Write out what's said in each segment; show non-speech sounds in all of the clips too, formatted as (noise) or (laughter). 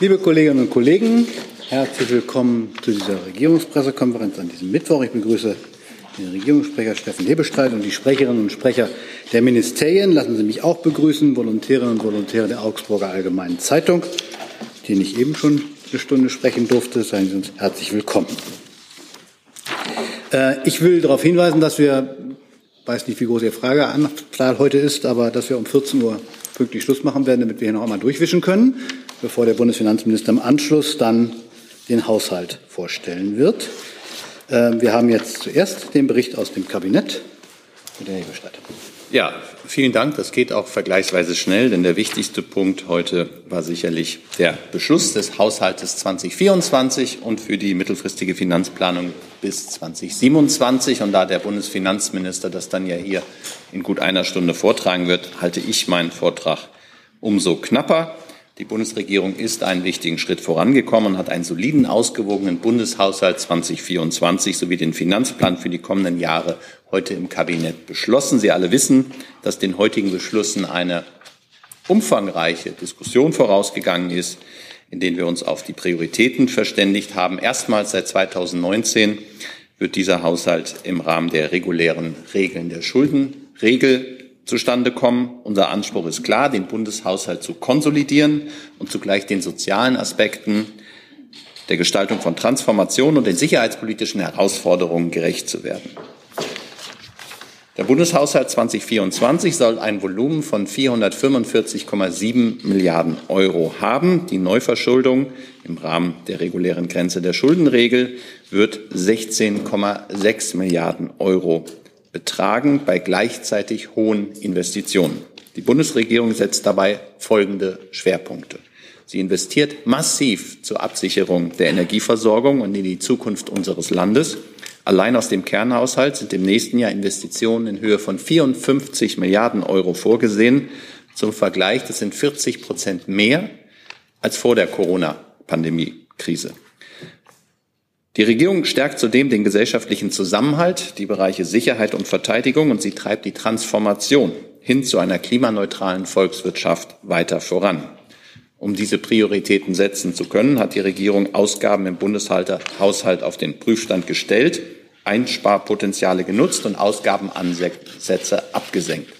Liebe Kolleginnen und Kollegen, herzlich willkommen zu dieser Regierungspressekonferenz an diesem Mittwoch. Ich begrüße den Regierungssprecher Steffen Hebestreit und die Sprecherinnen und Sprecher der Ministerien. Lassen Sie mich auch begrüßen, Volontärinnen und Volontäre der Augsburger Allgemeinen Zeitung, die ich eben schon eine Stunde sprechen durfte. Seien Sie uns herzlich willkommen. Äh, ich will darauf hinweisen, dass wir, weiß nicht, wie groß Ihre Frageanzahl heute ist, aber dass wir um 14 Uhr pünktlich Schluss machen werden, damit wir hier noch einmal durchwischen können, bevor der Bundesfinanzminister im Anschluss dann den Haushalt vorstellen wird. Äh, wir haben jetzt zuerst den Bericht aus dem Kabinett mit der Hebestadt. Ja, vielen Dank. Das geht auch vergleichsweise schnell, denn der wichtigste Punkt heute war sicherlich der Beschluss des Haushaltes 2024 und für die mittelfristige Finanzplanung bis 2027. Und da der Bundesfinanzminister das dann ja hier in gut einer Stunde vortragen wird, halte ich meinen Vortrag umso knapper. Die Bundesregierung ist einen wichtigen Schritt vorangekommen und hat einen soliden, ausgewogenen Bundeshaushalt 2024 sowie den Finanzplan für die kommenden Jahre heute im Kabinett beschlossen. Sie alle wissen, dass den heutigen Beschlüssen eine umfangreiche Diskussion vorausgegangen ist, in denen wir uns auf die Prioritäten verständigt haben. Erstmals seit 2019 wird dieser Haushalt im Rahmen der regulären Regeln der Schuldenregel zustande kommen. Unser Anspruch ist klar, den Bundeshaushalt zu konsolidieren und zugleich den sozialen Aspekten der Gestaltung von Transformation und den sicherheitspolitischen Herausforderungen gerecht zu werden. Der Bundeshaushalt 2024 soll ein Volumen von 445,7 Milliarden Euro haben. Die Neuverschuldung im Rahmen der regulären Grenze der Schuldenregel wird 16,6 Milliarden Euro betragen bei gleichzeitig hohen Investitionen. Die Bundesregierung setzt dabei folgende Schwerpunkte. Sie investiert massiv zur Absicherung der Energieversorgung und in die Zukunft unseres Landes. Allein aus dem Kernhaushalt sind im nächsten Jahr Investitionen in Höhe von 54 Milliarden Euro vorgesehen. Zum Vergleich, das sind 40 Prozent mehr als vor der Corona-Pandemie-Krise. Die Regierung stärkt zudem den gesellschaftlichen Zusammenhalt, die Bereiche Sicherheit und Verteidigung und sie treibt die Transformation hin zu einer klimaneutralen Volkswirtschaft weiter voran. Um diese Prioritäten setzen zu können, hat die Regierung Ausgaben im Bundeshaushalt auf den Prüfstand gestellt, Einsparpotenziale genutzt und Ausgabenansätze abgesenkt.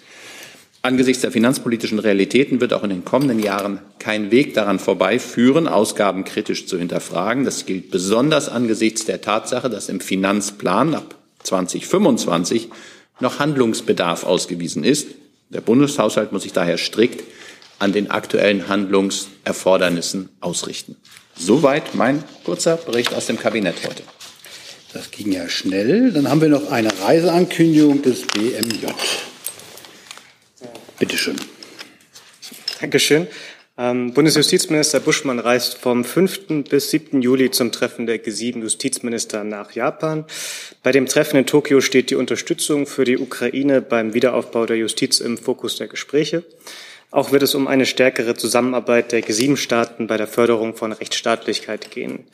Angesichts der finanzpolitischen Realitäten wird auch in den kommenden Jahren kein Weg daran vorbeiführen, Ausgaben kritisch zu hinterfragen. Das gilt besonders angesichts der Tatsache, dass im Finanzplan ab 2025 noch Handlungsbedarf ausgewiesen ist. Der Bundeshaushalt muss sich daher strikt an den aktuellen Handlungserfordernissen ausrichten. Soweit mein kurzer Bericht aus dem Kabinett heute. Das ging ja schnell. Dann haben wir noch eine Reiseankündigung des BMJ. Bitte schön. Dankeschön. Ähm, Bundesjustizminister Buschmann reist vom 5. bis 7. Juli zum Treffen der G7-Justizminister nach Japan. Bei dem Treffen in Tokio steht die Unterstützung für die Ukraine beim Wiederaufbau der Justiz im Fokus der Gespräche. Auch wird es um eine stärkere Zusammenarbeit der G7-Staaten bei der Förderung von Rechtsstaatlichkeit gehen.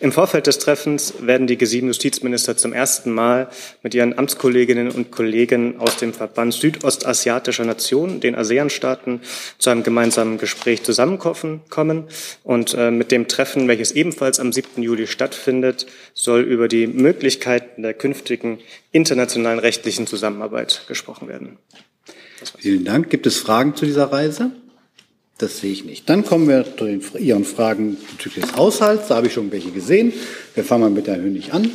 Im Vorfeld des Treffens werden die G7-Justizminister zum ersten Mal mit ihren Amtskolleginnen und Kollegen aus dem Verband südostasiatischer Nationen, den ASEAN-Staaten, zu einem gemeinsamen Gespräch zusammenkommen. Und äh, mit dem Treffen, welches ebenfalls am 7. Juli stattfindet, soll über die Möglichkeiten der künftigen internationalen rechtlichen Zusammenarbeit gesprochen werden. Vielen Dank. Gibt es Fragen zu dieser Reise? Das sehe ich nicht. Dann kommen wir zu den, Ihren Fragen bezüglich des Haushalts. Da habe ich schon welche gesehen. Wir fangen mal mit Herrn Hönig an.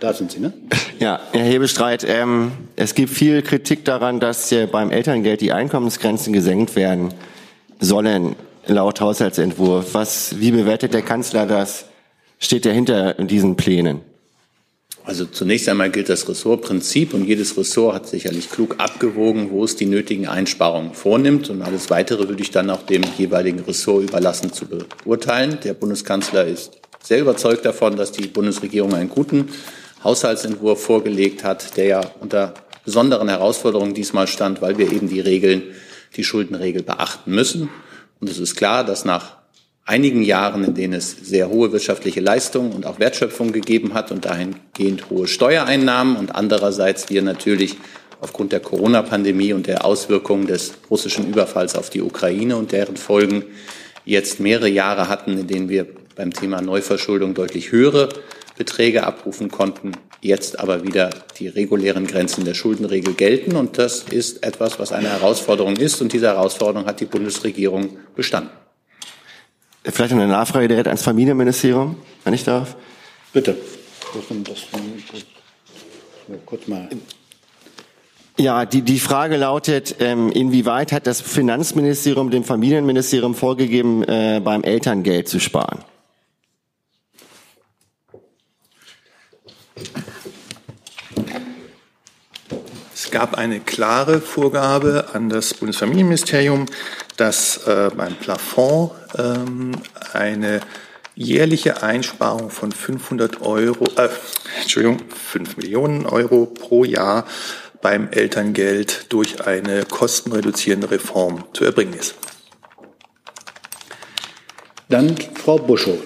Da sind Sie, ne? Ja, Herr Hebestreit, ähm, es gibt viel Kritik daran, dass äh, beim Elterngeld die Einkommensgrenzen gesenkt werden sollen, laut Haushaltsentwurf. Was, wie bewertet der Kanzler das? Steht er hinter diesen Plänen? Also zunächst einmal gilt das Ressortprinzip und jedes Ressort hat sicherlich klug abgewogen, wo es die nötigen Einsparungen vornimmt. Und alles Weitere würde ich dann auch dem jeweiligen Ressort überlassen zu beurteilen. Der Bundeskanzler ist sehr überzeugt davon, dass die Bundesregierung einen guten Haushaltsentwurf vorgelegt hat, der ja unter besonderen Herausforderungen diesmal stand, weil wir eben die Regeln, die Schuldenregel beachten müssen. Und es ist klar, dass nach einigen Jahren, in denen es sehr hohe wirtschaftliche Leistungen und auch Wertschöpfung gegeben hat und dahingehend hohe Steuereinnahmen und andererseits wir natürlich aufgrund der Corona-Pandemie und der Auswirkungen des russischen Überfalls auf die Ukraine und deren Folgen jetzt mehrere Jahre hatten, in denen wir beim Thema Neuverschuldung deutlich höhere Beträge abrufen konnten, jetzt aber wieder die regulären Grenzen der Schuldenregel gelten. Und das ist etwas, was eine Herausforderung ist. Und diese Herausforderung hat die Bundesregierung bestanden. Vielleicht eine Nachfrage direkt ans Familienministerium, wenn ich darf. Bitte. Das, kurz mal. Ja, die, die Frage lautet, ähm, inwieweit hat das Finanzministerium dem Familienministerium vorgegeben, äh, beim Elterngeld zu sparen? Es gab eine klare Vorgabe an das Bundesfamilienministerium, dass äh, beim Plafond ähm, eine jährliche Einsparung von 500 Euro, äh, Entschuldigung, 5 Millionen Euro pro Jahr beim Elterngeld durch eine kostenreduzierende Reform zu erbringen ist. Dann Frau Buschow.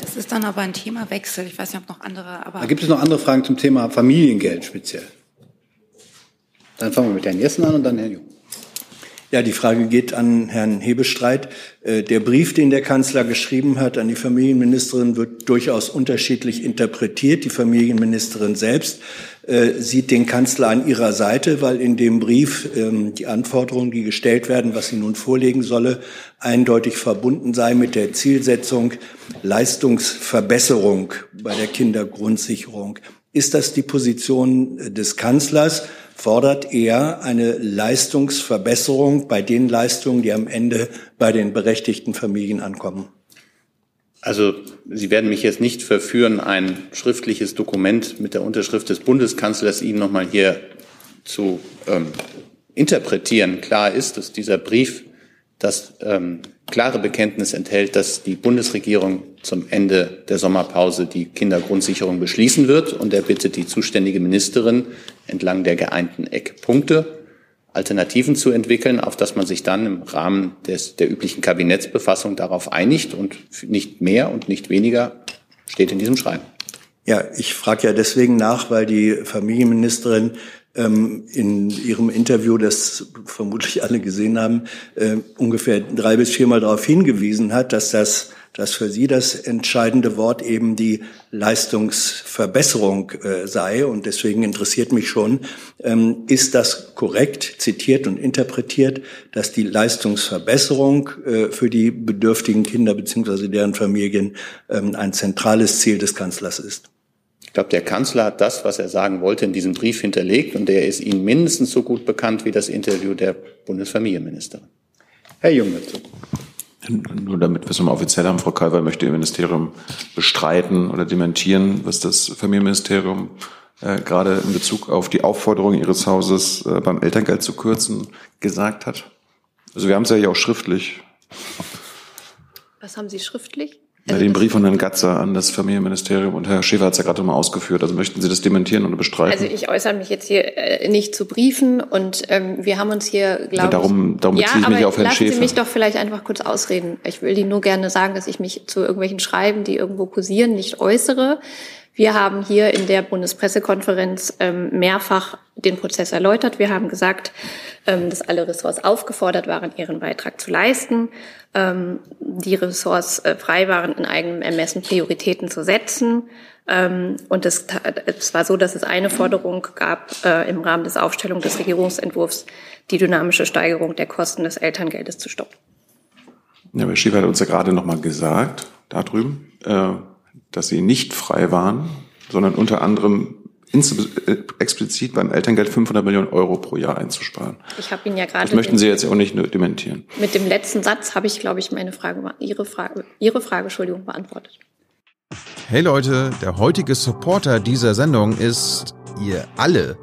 Das ist dann aber ein Themawechsel. Ich weiß nicht, ob noch andere. Aber da gibt es noch andere Fragen zum Thema Familiengeld speziell. Dann fangen wir mit Herrn Jessen an und dann Herrn Jung. Ja, die Frage geht an Herrn Hebestreit. Äh, der Brief, den der Kanzler geschrieben hat an die Familienministerin, wird durchaus unterschiedlich interpretiert. Die Familienministerin selbst äh, sieht den Kanzler an ihrer Seite, weil in dem Brief ähm, die Anforderungen, die gestellt werden, was sie nun vorlegen solle, eindeutig verbunden sei mit der Zielsetzung Leistungsverbesserung bei der Kindergrundsicherung. Ist das die Position des Kanzlers? Fordert er eine Leistungsverbesserung bei den Leistungen, die am Ende bei den berechtigten Familien ankommen. Also Sie werden mich jetzt nicht verführen, ein schriftliches Dokument mit der Unterschrift des Bundeskanzlers Ihnen nochmal hier zu ähm, interpretieren. Klar ist, dass dieser Brief das ähm, klare Bekenntnis enthält, dass die Bundesregierung zum Ende der Sommerpause die Kindergrundsicherung beschließen wird. Und er bittet die zuständige Ministerin entlang der geeinten Eckpunkte Alternativen zu entwickeln, auf dass man sich dann im Rahmen des, der üblichen Kabinettsbefassung darauf einigt und nicht mehr und nicht weniger steht in diesem Schreiben. Ja, ich frage ja deswegen nach, weil die Familienministerin ähm, in ihrem Interview, das vermutlich alle gesehen haben, äh, ungefähr drei bis viermal darauf hingewiesen hat, dass das dass für sie das entscheidende Wort eben die Leistungsverbesserung äh, sei. Und deswegen interessiert mich schon, ähm, ist das korrekt zitiert und interpretiert, dass die Leistungsverbesserung äh, für die bedürftigen Kinder beziehungsweise deren Familien ähm, ein zentrales Ziel des Kanzlers ist? Ich glaube, der Kanzler hat das, was er sagen wollte, in diesem Brief hinterlegt und der ist Ihnen mindestens so gut bekannt wie das Interview der Bundesfamilienministerin. Herr Jung dazu. Nur damit wir es nochmal offiziell haben, Frau Kalver möchte Ihr Ministerium bestreiten oder dementieren, was das Familienministerium äh, gerade in Bezug auf die Aufforderung Ihres Hauses, äh, beim Elterngeld zu kürzen, gesagt hat. Also wir haben es ja hier auch schriftlich. Was haben Sie schriftlich? Ja, den Brief von Herrn Gatzer an das Familienministerium und Herr Schäfer hat es ja gerade mal ausgeführt. Also möchten Sie das dementieren oder bestreiten? Also ich äußere mich jetzt hier äh, nicht zu Briefen und ähm, wir haben uns hier, glaube ja, darum, darum beziehe ja, ich mich auf Herrn lassen Schäfer. Sie mich doch vielleicht einfach kurz ausreden. Ich will Ihnen nur gerne sagen, dass ich mich zu irgendwelchen Schreiben, die irgendwo kursieren, nicht äußere. Wir haben hier in der Bundespressekonferenz ähm, mehrfach den Prozess erläutert. Wir haben gesagt, ähm, dass alle Ressorts aufgefordert waren, ihren Beitrag zu leisten. Ähm, die Ressorts äh, frei waren, in eigenem Ermessen Prioritäten zu setzen. Ähm, und es, es war so, dass es eine Forderung gab äh, im Rahmen des Aufstellung des Regierungsentwurfs, die dynamische Steigerung der Kosten des Elterngeldes zu stoppen. Ja, Herr Schiefer hat uns ja gerade noch mal gesagt, da drüben, äh, dass sie nicht frei waren, sondern unter anderem äh, explizit beim Elterngeld 500 Millionen Euro pro Jahr einzusparen. Ich habe Ihnen ja gerade. Das möchten Sie jetzt auch nicht dementieren. Mit dem letzten Satz habe ich, glaube ich, meine Frage, Ihre Frage, Ihre Frage, Entschuldigung, beantwortet. Hey Leute, der heutige Supporter dieser Sendung ist ihr alle.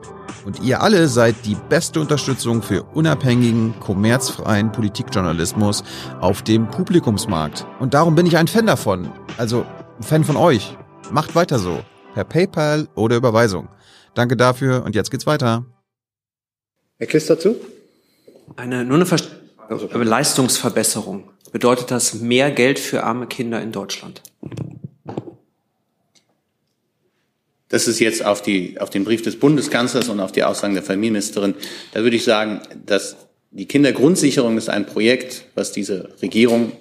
Und ihr alle seid die beste Unterstützung für unabhängigen, kommerzfreien Politikjournalismus auf dem Publikumsmarkt. Und darum bin ich ein Fan davon. Also Fan von euch. Macht weiter so. Per PayPal oder Überweisung. Danke dafür und jetzt geht's weiter. Herr Kliss dazu? Eine, nur eine Verst also. Leistungsverbesserung. Bedeutet das mehr Geld für arme Kinder in Deutschland? Das ist jetzt auf, die, auf den Brief des Bundeskanzlers und auf die Aussagen der Familienministerin. Da würde ich sagen, dass die Kindergrundsicherung ist ein Projekt, was diese Regierung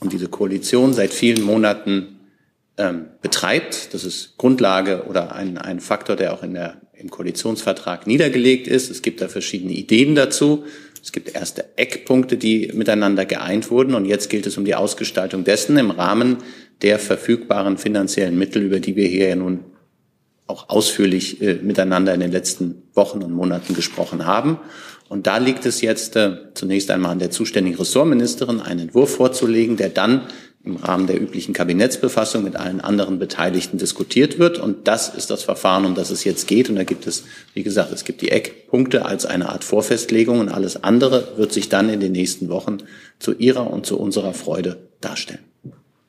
und diese Koalition seit vielen Monaten ähm, betreibt. Das ist Grundlage oder ein, ein Faktor, der auch in der, im Koalitionsvertrag niedergelegt ist. Es gibt da verschiedene Ideen dazu. Es gibt erste Eckpunkte, die miteinander geeint wurden. Und jetzt gilt es um die Ausgestaltung dessen im Rahmen der verfügbaren finanziellen Mittel, über die wir hier ja nun auch ausführlich äh, miteinander in den letzten Wochen und Monaten gesprochen haben. Und da liegt es jetzt äh, zunächst einmal an der zuständigen Ressortministerin, einen Entwurf vorzulegen, der dann im Rahmen der üblichen Kabinettsbefassung mit allen anderen Beteiligten diskutiert wird. Und das ist das Verfahren, um das es jetzt geht. Und da gibt es, wie gesagt, es gibt die Eckpunkte als eine Art Vorfestlegung und alles andere wird sich dann in den nächsten Wochen zu Ihrer und zu unserer Freude darstellen.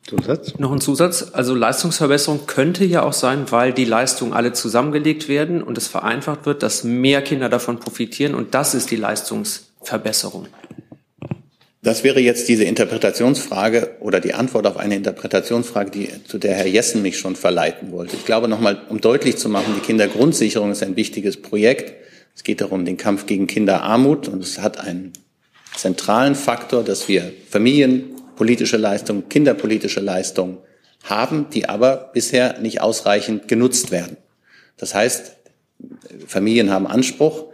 Zusatz? Noch ein Zusatz. Also Leistungsverbesserung könnte ja auch sein, weil die Leistungen alle zusammengelegt werden und es vereinfacht wird, dass mehr Kinder davon profitieren und das ist die Leistungsverbesserung. Das wäre jetzt diese Interpretationsfrage oder die Antwort auf eine Interpretationsfrage, die, zu der Herr Jessen mich schon verleiten wollte. Ich glaube nochmal, um deutlich zu machen, die Kindergrundsicherung ist ein wichtiges Projekt. Es geht darum, den Kampf gegen Kinderarmut und es hat einen zentralen Faktor, dass wir familienpolitische Leistungen, kinderpolitische Leistungen haben, die aber bisher nicht ausreichend genutzt werden. Das heißt, Familien haben Anspruch,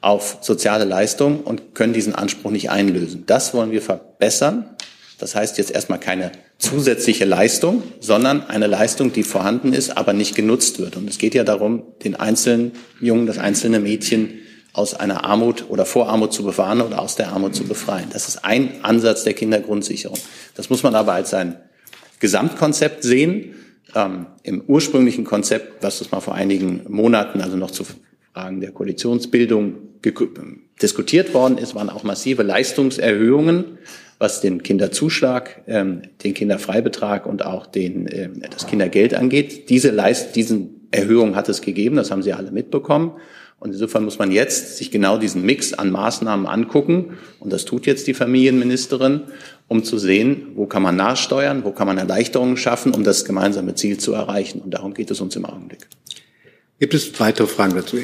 auf soziale Leistungen und können diesen Anspruch nicht einlösen. Das wollen wir verbessern. Das heißt jetzt erstmal keine zusätzliche Leistung, sondern eine Leistung, die vorhanden ist, aber nicht genutzt wird. Und es geht ja darum, den einzelnen Jungen, das einzelne Mädchen aus einer Armut oder Vorarmut zu bewahren oder aus der Armut zu befreien. Das ist ein Ansatz der Kindergrundsicherung. Das muss man aber als ein Gesamtkonzept sehen. Ähm, Im ursprünglichen Konzept, was das mal vor einigen Monaten, also noch zu Fragen der Koalitionsbildung diskutiert worden ist, waren auch massive Leistungserhöhungen, was den Kinderzuschlag, ähm, den Kinderfreibetrag und auch den, ähm, das Kindergeld angeht. Diese Leist diesen Erhöhungen hat es gegeben, das haben Sie alle mitbekommen. Und insofern muss man jetzt sich genau diesen Mix an Maßnahmen angucken. Und das tut jetzt die Familienministerin, um zu sehen, wo kann man nachsteuern, wo kann man Erleichterungen schaffen, um das gemeinsame Ziel zu erreichen. Und darum geht es uns im Augenblick. Gibt es weitere Fragen dazu?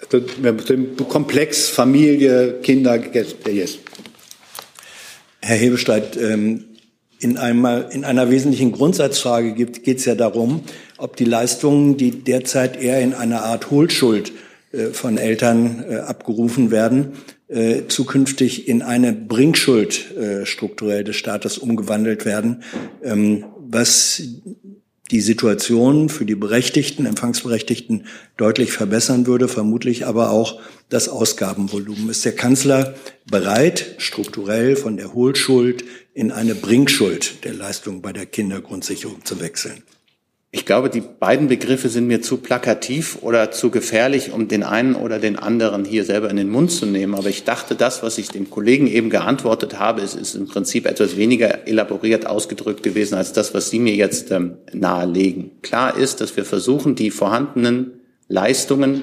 Also, dem Komplex Familie, Kinder, yes. Herr Hebestreit, ähm, in, einmal, in einer wesentlichen Grundsatzfrage geht es ja darum, ob die Leistungen, die derzeit eher in einer Art Hohlschuld äh, von Eltern äh, abgerufen werden, äh, zukünftig in eine Bringschuld strukturell des Staates umgewandelt werden, ähm, was die Situation für die Berechtigten, Empfangsberechtigten deutlich verbessern würde, vermutlich aber auch das Ausgabenvolumen. Ist der Kanzler bereit, strukturell von der Hohlschuld in eine Bringschuld der Leistung bei der Kindergrundsicherung zu wechseln? Ich glaube, die beiden Begriffe sind mir zu plakativ oder zu gefährlich, um den einen oder den anderen hier selber in den Mund zu nehmen. Aber ich dachte, das, was ich dem Kollegen eben geantwortet habe, ist, ist im Prinzip etwas weniger elaboriert ausgedrückt gewesen als das, was Sie mir jetzt ähm, nahelegen. Klar ist, dass wir versuchen, die vorhandenen Leistungen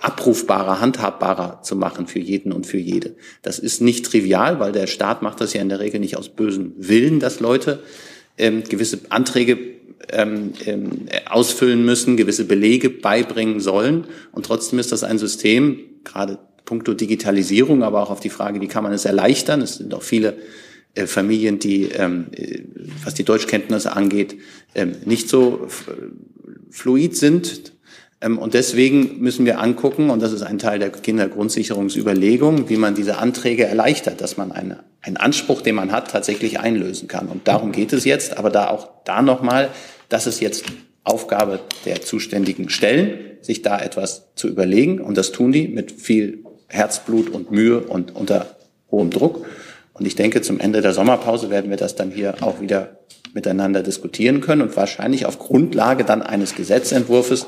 abrufbarer, handhabbarer zu machen für jeden und für jede. Das ist nicht trivial, weil der Staat macht das ja in der Regel nicht aus bösem Willen, dass Leute ähm, gewisse Anträge ähm, ähm, ausfüllen müssen, gewisse Belege beibringen sollen. Und trotzdem ist das ein System, gerade puncto Digitalisierung, aber auch auf die Frage, wie kann man es erleichtern. Es sind auch viele äh, Familien, die, ähm, äh, was die Deutschkenntnisse angeht, ähm, nicht so fluid sind. Ähm, und deswegen müssen wir angucken, und das ist ein Teil der Kindergrundsicherungsüberlegung, wie man diese Anträge erleichtert, dass man eine, einen Anspruch, den man hat, tatsächlich einlösen kann. Und darum geht es jetzt, aber da auch da nochmal das ist jetzt Aufgabe der zuständigen Stellen, sich da etwas zu überlegen. Und das tun die mit viel Herzblut und Mühe und unter hohem Druck. Und ich denke, zum Ende der Sommerpause werden wir das dann hier auch wieder miteinander diskutieren können und wahrscheinlich auf Grundlage dann eines Gesetzentwurfs,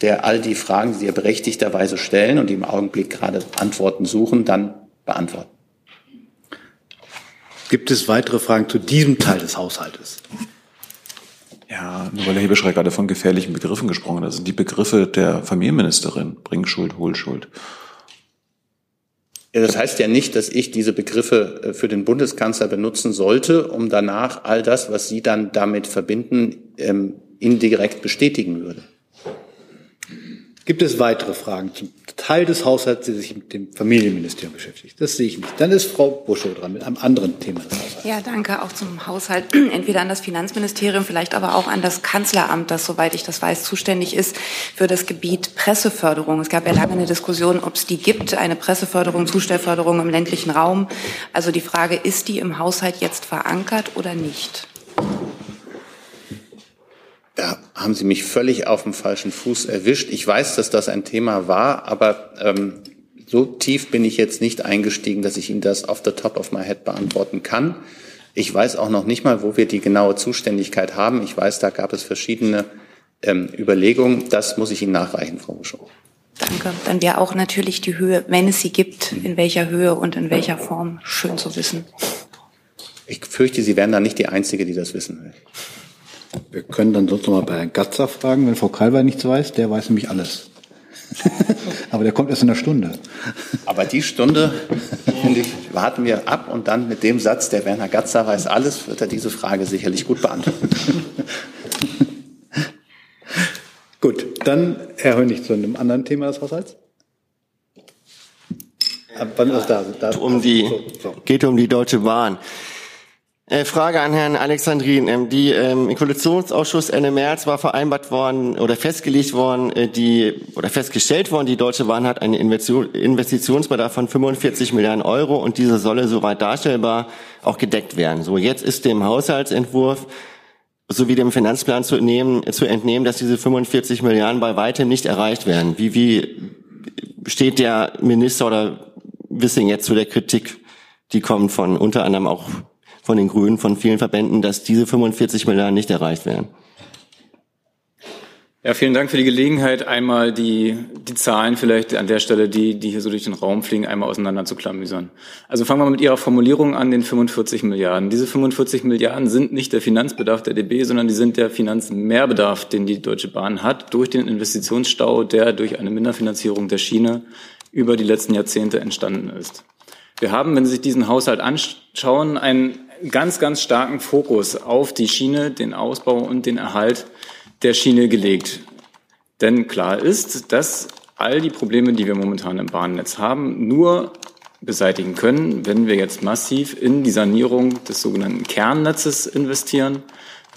der all die Fragen, die Sie ja berechtigterweise stellen und die im Augenblick gerade Antworten suchen, dann beantworten. Gibt es weitere Fragen zu diesem Teil des Haushaltes? Ja, nur weil Herr Hebeschrei gerade von gefährlichen Begriffen gesprochen hat. Das sind die Begriffe der Familienministerin. Bringschuld, Hohlschuld. Ja, das heißt ja nicht, dass ich diese Begriffe äh, für den Bundeskanzler benutzen sollte, um danach all das, was Sie dann damit verbinden, ähm, indirekt bestätigen würde. Gibt es weitere Fragen zum Teil des Haushalts, der sich mit dem Familienministerium beschäftigt? Das sehe ich nicht. Dann ist Frau Buschow dran mit einem anderen Thema des Haushalts. Ja, danke auch zum Haushalt. (clears throat) Entweder an das Finanzministerium, vielleicht aber auch an das Kanzleramt, das, soweit ich das weiß, zuständig ist für das Gebiet Presseförderung. Es gab ja lange eine Diskussion, ob es die gibt, eine Presseförderung, Zustellförderung im ländlichen Raum. Also die Frage, ist die im Haushalt jetzt verankert oder nicht? Da haben Sie mich völlig auf dem falschen Fuß erwischt. Ich weiß, dass das ein Thema war, aber ähm, so tief bin ich jetzt nicht eingestiegen, dass ich Ihnen das off the top of my head beantworten kann. Ich weiß auch noch nicht mal, wo wir die genaue Zuständigkeit haben. Ich weiß, da gab es verschiedene ähm, Überlegungen. Das muss ich Ihnen nachreichen, Frau Buschow. Danke. Dann wäre auch natürlich die Höhe, wenn es sie gibt, in welcher Höhe und in welcher Form, schön zu wissen. Ich fürchte, Sie wären da nicht die Einzige, die das wissen will. Wir können dann sonst noch mal bei Herrn Gatzer fragen, wenn Frau Kalber nichts weiß. Der weiß nämlich alles. (laughs) Aber der kommt erst in einer Stunde. Aber die Stunde, finde ich, warten wir ab und dann mit dem Satz, der Werner Gatzer weiß alles, wird er diese Frage sicherlich gut beantworten. (laughs) gut, dann Herr Hönig zu einem anderen Thema des Haushalts. Ab wann ist da? da um die, so, so. Geht um die Deutsche Bahn. Äh, Frage an Herrn Alexandrin. Ähm, die ähm, Koalitionsausschuss Ende März war vereinbart worden oder festgelegt worden, äh, die oder festgestellt worden, die Deutsche Bahn hat einen Investitionsbedarf von 45 Milliarden Euro und diese solle soweit darstellbar auch gedeckt werden. So jetzt ist dem Haushaltsentwurf sowie dem Finanzplan zu entnehmen, zu entnehmen, dass diese 45 Milliarden bei weitem nicht erreicht werden. Wie, wie steht der Minister oder Wissing jetzt zu der Kritik, die kommt von unter anderem auch von den Grünen, von vielen Verbänden, dass diese 45 Milliarden nicht erreicht werden. Ja, vielen Dank für die Gelegenheit, einmal die, die Zahlen vielleicht an der Stelle, die, die hier so durch den Raum fliegen, einmal auseinander zu klamüsern. Also fangen wir mit Ihrer Formulierung an, den 45 Milliarden. Diese 45 Milliarden sind nicht der Finanzbedarf der DB, sondern die sind der Finanzmehrbedarf, den die Deutsche Bahn hat durch den Investitionsstau, der durch eine Minderfinanzierung der Schiene über die letzten Jahrzehnte entstanden ist. Wir haben, wenn Sie sich diesen Haushalt anschauen, einen ganz, ganz starken Fokus auf die Schiene, den Ausbau und den Erhalt der Schiene gelegt. Denn klar ist, dass all die Probleme, die wir momentan im Bahnnetz haben, nur beseitigen können, wenn wir jetzt massiv in die Sanierung des sogenannten Kernnetzes investieren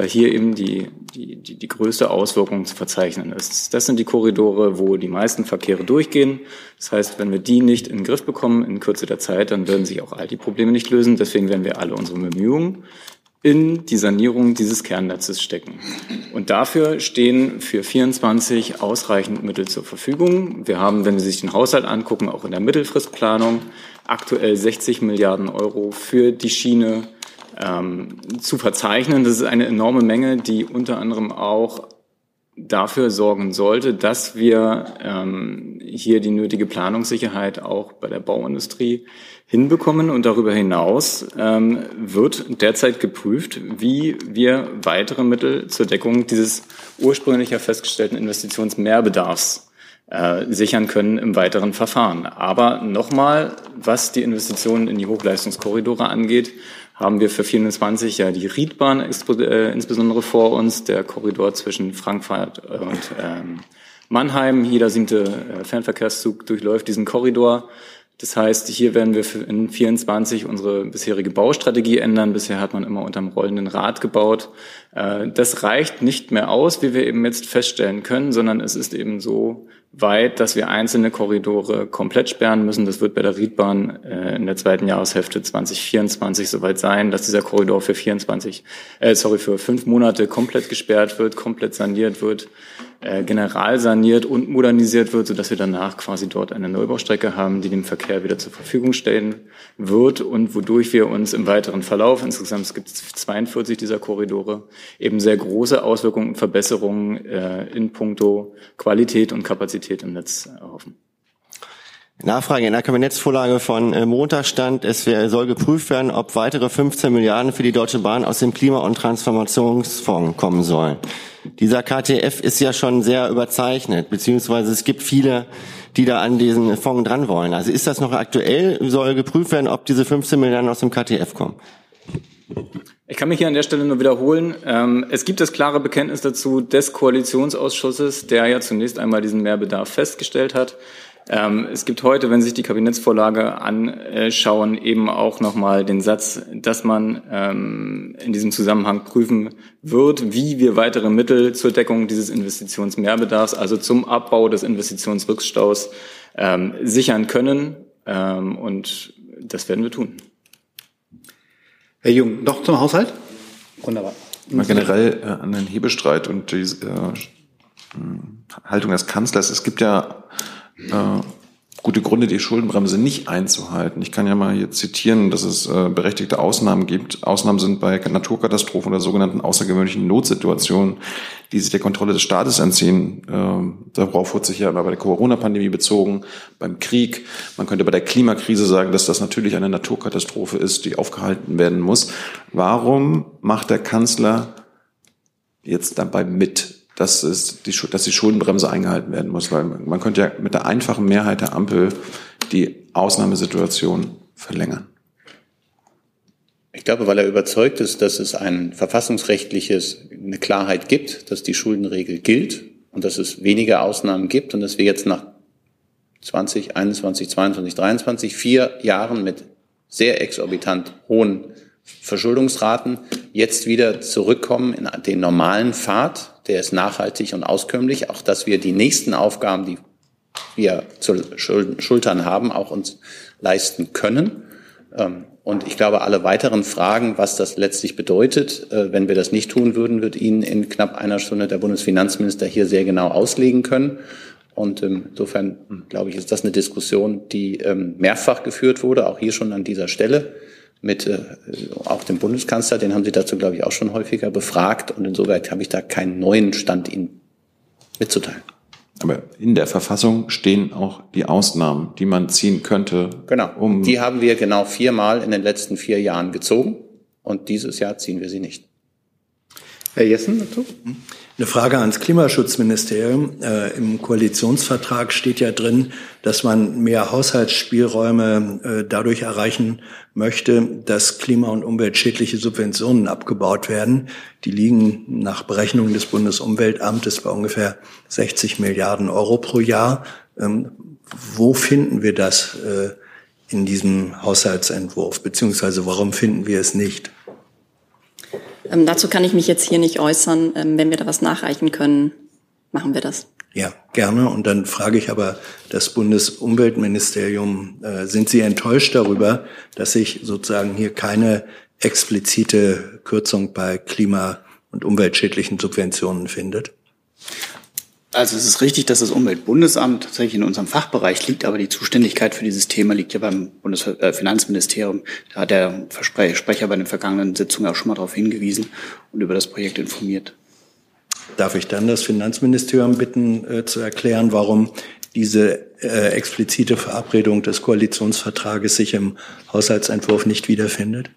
weil hier eben die, die, die, die größte Auswirkung zu verzeichnen ist. Das sind die Korridore, wo die meisten Verkehre durchgehen. Das heißt, wenn wir die nicht in den Griff bekommen in Kürze der Zeit, dann werden sich auch all die Probleme nicht lösen. Deswegen werden wir alle unsere Bemühungen in die Sanierung dieses Kernnetzes stecken. Und dafür stehen für 24 ausreichend Mittel zur Verfügung. Wir haben, wenn Sie sich den Haushalt angucken, auch in der Mittelfristplanung aktuell 60 Milliarden Euro für die Schiene ähm, zu verzeichnen. Das ist eine enorme Menge, die unter anderem auch dafür sorgen sollte, dass wir ähm, hier die nötige Planungssicherheit auch bei der Bauindustrie hinbekommen. Und darüber hinaus ähm, wird derzeit geprüft, wie wir weitere Mittel zur Deckung dieses ursprünglich festgestellten Investitionsmehrbedarfs äh, sichern können im weiteren Verfahren. Aber nochmal, was die Investitionen in die Hochleistungskorridore angeht, haben wir für 24 ja die Riedbahn äh, insbesondere vor uns, der Korridor zwischen Frankfurt und ähm, Mannheim. Jeder siebte äh, Fernverkehrszug durchläuft diesen Korridor. Das heißt, hier werden wir in 24 unsere bisherige Baustrategie ändern. Bisher hat man immer unterm rollenden Rad gebaut. Äh, das reicht nicht mehr aus, wie wir eben jetzt feststellen können, sondern es ist eben so, weit, dass wir einzelne Korridore komplett sperren müssen. Das wird bei der Riedbahn äh, in der zweiten Jahreshälfte 2024 soweit sein, dass dieser Korridor für 24, äh, sorry, für fünf Monate komplett gesperrt wird, komplett saniert wird äh, general saniert und modernisiert wird, sodass wir danach quasi dort eine Neubaustrecke haben, die dem Verkehr wieder zur Verfügung stellen wird und wodurch wir uns im weiteren Verlauf, insgesamt gibt es 42 dieser Korridore, eben sehr große Auswirkungen und Verbesserungen äh, in puncto Qualität und Kapazität im Netz erhoffen. Nachfrage in der Kabinettsvorlage von äh, Montag stand, es soll geprüft werden, ob weitere 15 Milliarden für die Deutsche Bahn aus dem Klima- und Transformationsfonds kommen sollen. Dieser KTF ist ja schon sehr überzeichnet, beziehungsweise es gibt viele, die da an diesen Fonds dran wollen. Also ist das noch aktuell? Soll geprüft werden, ob diese 15 Milliarden aus dem KTF kommen? Ich kann mich hier an der Stelle nur wiederholen. Ähm, es gibt das klare Bekenntnis dazu des Koalitionsausschusses, der ja zunächst einmal diesen Mehrbedarf festgestellt hat. Ähm, es gibt heute, wenn Sie sich die Kabinettsvorlage anschauen, eben auch nochmal den Satz, dass man ähm, in diesem Zusammenhang prüfen wird, wie wir weitere Mittel zur Deckung dieses Investitionsmehrbedarfs, also zum Abbau des Investitionsrückstaus, ähm, sichern können. Und das werden wir tun. Herr Jung, noch zum Haushalt? Wunderbar. Mal generell äh, an den Hebestreit und die äh, Haltung des Kanzlers. Es gibt ja äh, gute Gründe, die Schuldenbremse nicht einzuhalten. Ich kann ja mal hier zitieren, dass es äh, berechtigte Ausnahmen gibt. Ausnahmen sind bei Naturkatastrophen oder sogenannten außergewöhnlichen Notsituationen, die sich der Kontrolle des Staates entziehen. Äh, darauf wird sich ja bei der Corona-Pandemie bezogen, beim Krieg. Man könnte bei der Klimakrise sagen, dass das natürlich eine Naturkatastrophe ist, die aufgehalten werden muss. Warum macht der Kanzler jetzt dabei mit? Dass, es die, dass die Schuldenbremse eingehalten werden muss, weil man könnte ja mit der einfachen Mehrheit der Ampel die Ausnahmesituation verlängern. Ich glaube, weil er überzeugt ist, dass es ein verfassungsrechtliches, eine Klarheit gibt, dass die Schuldenregel gilt und dass es weniger Ausnahmen gibt und dass wir jetzt nach 2021, 22, 23, vier Jahren mit sehr exorbitant hohen Verschuldungsraten jetzt wieder zurückkommen in den normalen Pfad, der ist nachhaltig und auskömmlich, auch dass wir die nächsten Aufgaben, die wir zu schultern haben, auch uns leisten können. Ähm, und ich glaube, alle weiteren Fragen, was das letztlich bedeutet, äh, wenn wir das nicht tun würden, wird Ihnen in knapp einer Stunde der Bundesfinanzminister hier sehr genau auslegen können. Und ähm, insofern, glaube ich, ist das eine Diskussion, die ähm, mehrfach geführt wurde, auch hier schon an dieser Stelle mit äh, auch dem Bundeskanzler, den haben Sie dazu, glaube ich, auch schon häufiger befragt. Und insoweit habe ich da keinen neuen Stand Ihnen mitzuteilen. Aber in der Verfassung stehen auch die Ausnahmen, die man ziehen könnte. Genau. Um die haben wir genau viermal in den letzten vier Jahren gezogen. Und dieses Jahr ziehen wir sie nicht. Herr Jessen dazu? Eine Frage ans Klimaschutzministerium. Äh, Im Koalitionsvertrag steht ja drin, dass man mehr Haushaltsspielräume äh, dadurch erreichen möchte, dass klima- und umweltschädliche Subventionen abgebaut werden. Die liegen nach Berechnungen des Bundesumweltamtes bei ungefähr 60 Milliarden Euro pro Jahr. Ähm, wo finden wir das äh, in diesem Haushaltsentwurf? Beziehungsweise warum finden wir es nicht? Ähm, dazu kann ich mich jetzt hier nicht äußern. Ähm, wenn wir da was nachreichen können, machen wir das. Ja, gerne. Und dann frage ich aber das Bundesumweltministerium, äh, sind Sie enttäuscht darüber, dass sich sozusagen hier keine explizite Kürzung bei klima- und umweltschädlichen Subventionen findet? Also es ist richtig, dass das Umweltbundesamt tatsächlich in unserem Fachbereich liegt, aber die Zuständigkeit für dieses Thema liegt ja beim Bundesfinanzministerium. Da hat der Sprecher bei den vergangenen Sitzungen auch schon mal darauf hingewiesen und über das Projekt informiert. Darf ich dann das Finanzministerium bitten äh, zu erklären, warum diese äh, explizite Verabredung des Koalitionsvertrages sich im Haushaltsentwurf nicht wiederfindet?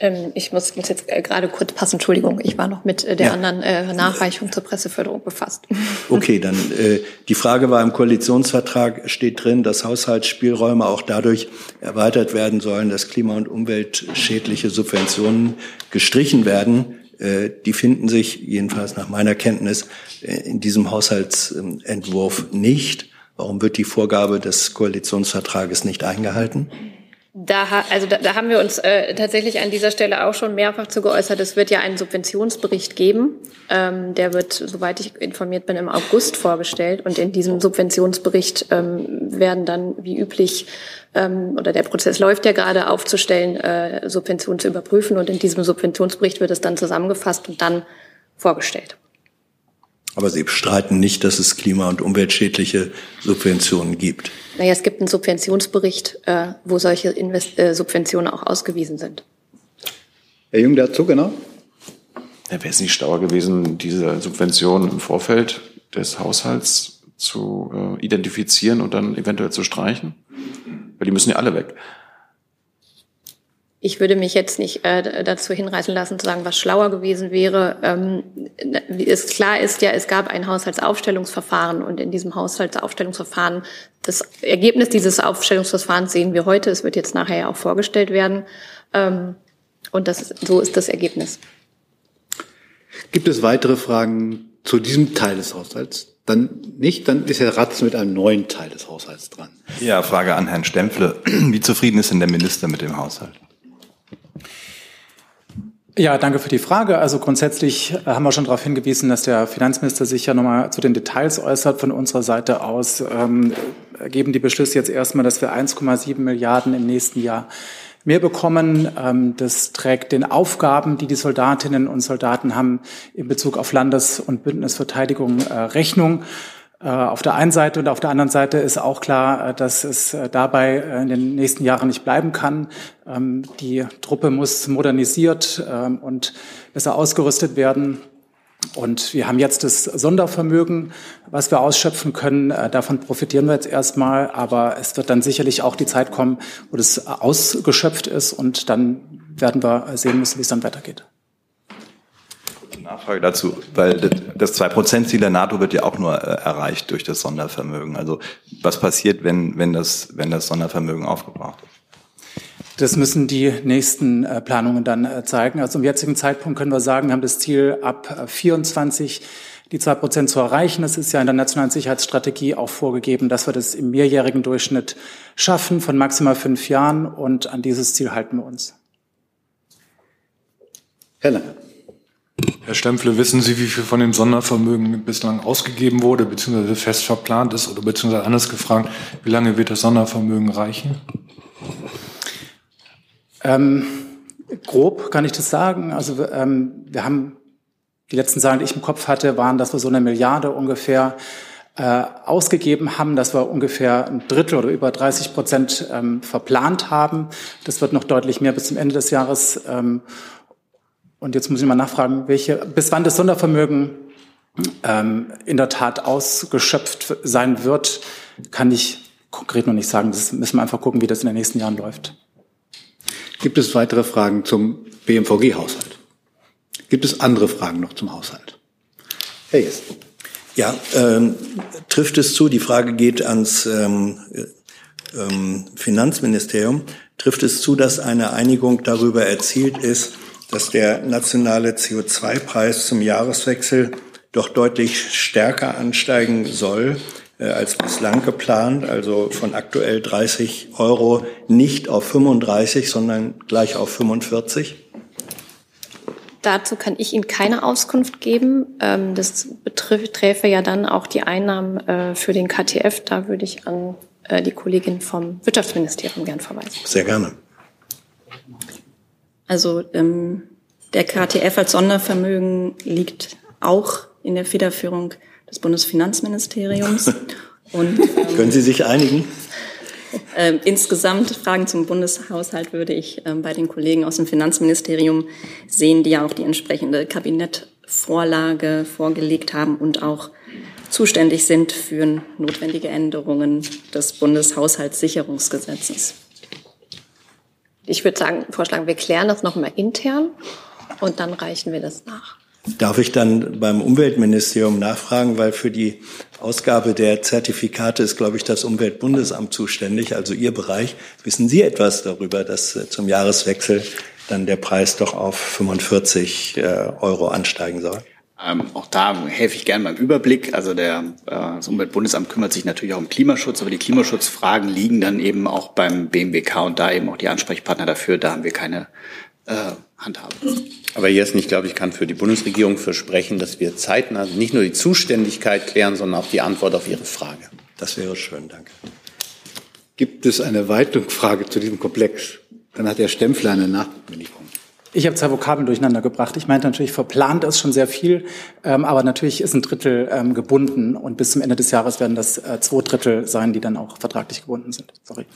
Ähm, ich muss, muss jetzt äh, gerade kurz passen, Entschuldigung, ich war noch mit äh, der ja. anderen äh, Nachreichung zur Presseförderung befasst. (laughs) Okay, dann äh, die Frage war im Koalitionsvertrag steht drin, dass Haushaltsspielräume auch dadurch erweitert werden sollen, dass klima- und umweltschädliche Subventionen gestrichen werden. Äh, die finden sich jedenfalls nach meiner Kenntnis äh, in diesem Haushaltsentwurf nicht. Warum wird die Vorgabe des Koalitionsvertrages nicht eingehalten? Da, also da, da haben wir uns äh, tatsächlich an dieser Stelle auch schon mehrfach zu geäußert. Es wird ja einen Subventionsbericht geben. Ähm, der wird, soweit ich informiert bin, im August vorgestellt. Und in diesem Subventionsbericht ähm, werden dann wie üblich, ähm, oder der Prozess läuft ja gerade, aufzustellen, äh, Subventionen zu überprüfen. Und in diesem Subventionsbericht wird es dann zusammengefasst und dann vorgestellt. Aber Sie bestreiten nicht, dass es klima- und umweltschädliche Subventionen gibt. Naja, es gibt einen Subventionsbericht, äh, wo solche Invest äh, Subventionen auch ausgewiesen sind. Herr Jung dazu, genau. Ja, Wäre es nicht schlauer gewesen, diese Subventionen im Vorfeld des Haushalts zu äh, identifizieren und dann eventuell zu streichen? Weil die müssen ja alle weg ich würde mich jetzt nicht äh, dazu hinreißen lassen, zu sagen, was schlauer gewesen wäre. Ähm, wie es klar ist ja, es gab ein Haushaltsaufstellungsverfahren und in diesem Haushaltsaufstellungsverfahren, das Ergebnis dieses Aufstellungsverfahrens sehen wir heute. Es wird jetzt nachher ja auch vorgestellt werden. Ähm, Und das ist, so ist das Ergebnis. Gibt es weitere Fragen zu diesem Teil des Haushalts? Dann nicht, dann ist Herr Ratz mit einem neuen Teil des Haushalts dran. Ja, Frage an Herrn Stempfle. Wie zufrieden ist denn der Minister mit dem Haushalt? Ja, danke für die Frage. Also grundsätzlich äh, haben wir schon darauf hingewiesen, dass der Finanzminister sich ja nochmal zu den Details äußert. Von unserer Seite aus ähm, geben die Beschlüsse jetzt erstmal, dass wir 1,7 Milliarden im nächsten Jahr mehr bekommen. Ähm, das trägt den Aufgaben, die die Soldatinnen und Soldaten haben in Bezug auf Landes- und Bündnisverteidigung äh, Rechnung. Äh, auf der einen Seite und auf der anderen Seite ist auch klar, äh, dass es äh, dabei in den nächsten Jahren nicht bleiben kann. Ähm, die Truppe muss modernisiert ähm, und besser ausgerüstet werden. Und wir haben jetzt das Sondervermögen, was wir ausschöpfen können. Davon profitieren wir jetzt erstmal. Aber es wird dann sicherlich auch die Zeit kommen, wo das ausgeschöpft ist. Und dann werden wir sehen müssen, wie es dann weitergeht. Nachfrage dazu, weil das Zwei-Prozent-Ziel der NATO wird ja auch nur äh, erreicht durch das Sondervermögen. Also was passiert, wenn, wenn, das, wenn das Sondervermögen aufgebraucht ist? Das müssen die nächsten äh, Planungen dann äh, zeigen. Also zum jetzigen Zeitpunkt können wir sagen, wir haben das Ziel ab 24 die zwei Prozent zu erreichen. Es ist ja in der nationalen Sicherheitsstrategie auch vorgegeben, dass wir das im mehrjährigen Durchschnitt schaffen von maximal fünf Jahren. Und an dieses Ziel halten wir uns. Herr Lange. Herr Stempfle, wissen Sie, wie viel von dem Sondervermögen bislang ausgegeben wurde, beziehungsweise fest verplant ist, oder beziehungsweise anders gefragt, wie lange wird das Sondervermögen reichen? Ähm, grob kann ich das sagen. Also ähm, wir haben die letzten Zahlen, die ich im Kopf hatte, waren, dass wir so eine Milliarde ungefähr äh, ausgegeben haben, dass wir ungefähr ein Drittel oder über 30 Prozent ähm, verplant haben. Das wird noch deutlich mehr bis zum Ende des Jahres. Ähm, und jetzt muss ich mal nachfragen, welche, bis wann das Sondervermögen ähm, in der Tat ausgeschöpft sein wird, kann ich konkret noch nicht sagen. Das müssen wir einfach gucken, wie das in den nächsten Jahren läuft. Gibt es weitere Fragen zum BMVG-Haushalt? Gibt es andere Fragen noch zum Haushalt? Herr Jess. Ja, ähm, trifft es zu, die Frage geht ans ähm, ähm, Finanzministerium, trifft es zu, dass eine Einigung darüber erzielt ist, dass der nationale CO2-Preis zum Jahreswechsel doch deutlich stärker ansteigen soll äh, als bislang geplant, also von aktuell 30 Euro nicht auf 35, sondern gleich auf 45? Dazu kann ich Ihnen keine Auskunft geben. Ähm, das beträfe ja dann auch die Einnahmen äh, für den KTF. Da würde ich an äh, die Kollegin vom Wirtschaftsministerium gern verweisen. Sehr gerne. Also ähm, der KTF als Sondervermögen liegt auch in der Federführung des Bundesfinanzministeriums. (laughs) Und, ähm, Können Sie sich einigen? Äh, insgesamt Fragen zum Bundeshaushalt würde ich äh, bei den Kollegen aus dem Finanzministerium sehen, die ja auch die entsprechende Kabinettvorlage vorgelegt haben und auch zuständig sind für notwendige Änderungen des Bundeshaushaltssicherungsgesetzes. Ich würde sagen, vorschlagen, wir klären das nochmal intern und dann reichen wir das nach. Darf ich dann beim Umweltministerium nachfragen, weil für die Ausgabe der Zertifikate ist, glaube ich, das Umweltbundesamt zuständig, also Ihr Bereich. Wissen Sie etwas darüber, dass äh, zum Jahreswechsel dann der Preis doch auf 45 äh, Euro ansteigen soll? Ähm, auch da helfe ich gerne beim Überblick. Also der, äh, das Umweltbundesamt kümmert sich natürlich auch um Klimaschutz, aber die Klimaschutzfragen liegen dann eben auch beim BMWK und da eben auch die Ansprechpartner dafür. Da haben wir keine äh, Handhabe. Aber Jessen, ich glaube, ich kann für die Bundesregierung versprechen, dass wir zeitnah nicht nur die Zuständigkeit klären, sondern auch die Antwort auf Ihre Frage. Das wäre schön, danke. Gibt es eine weitere Frage zu diesem Komplex? Dann hat Herr Stempfler eine Nachbeliefung. Ich habe zwei Vokabeln durcheinander gebracht. Ich meinte natürlich, verplant ist schon sehr viel, ähm, aber natürlich ist ein Drittel ähm, gebunden und bis zum Ende des Jahres werden das äh, zwei Drittel sein, die dann auch vertraglich gebunden sind. Sorry.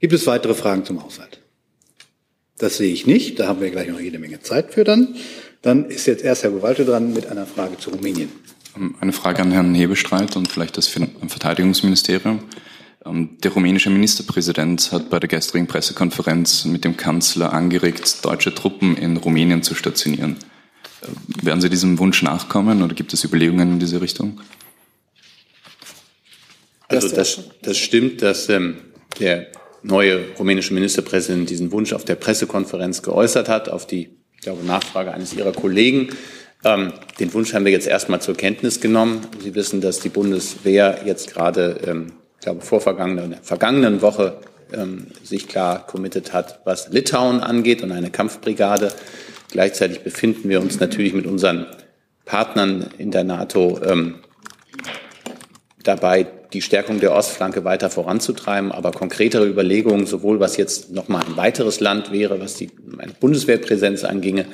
Gibt es weitere Fragen zum Haushalt? Das sehe ich nicht. Da haben wir gleich noch jede Menge Zeit für dann. Dann ist jetzt erst Herr Gowalte dran mit einer Frage zu Rumänien. Eine Frage an Herrn Hebestreit und vielleicht das Verteidigungsministerium. Ähm, der rumänische Ministerpräsident hat bei der gestrigen Pressekonferenz mit dem Kanzler angeregt, deutsche Truppen in Rumänien zu stationieren. Äh, werden Sie diesem Wunsch nachkommen oder gibt es Überlegungen in diese Richtung? Also das, das stimmt, dass ähm, der neue rumänische Ministerpräsident diesen Wunsch auf der Pressekonferenz geäußert hat, auf die, ich glaube, Nachfrage eines Ihrer Kollegen. Ähm, den Wunsch haben wir jetzt erstmal zur Kenntnis genommen. Sie wissen, dass die Bundeswehr jetzt gerade, ähm, glaube, vor vergangenen, vergangenen Woche ähm, sich klar committed hat, was Litauen angeht und eine Kampfbrigade. Gleichzeitig befinden wir uns natürlich mit unseren Partnern in der NATO ähm, dabei, die Stärkung der Ostflanke weiter voranzutreiben. Aber konkretere Überlegungen, sowohl was jetzt nochmal ein weiteres Land wäre, was die Bundeswehrpräsenz anginge,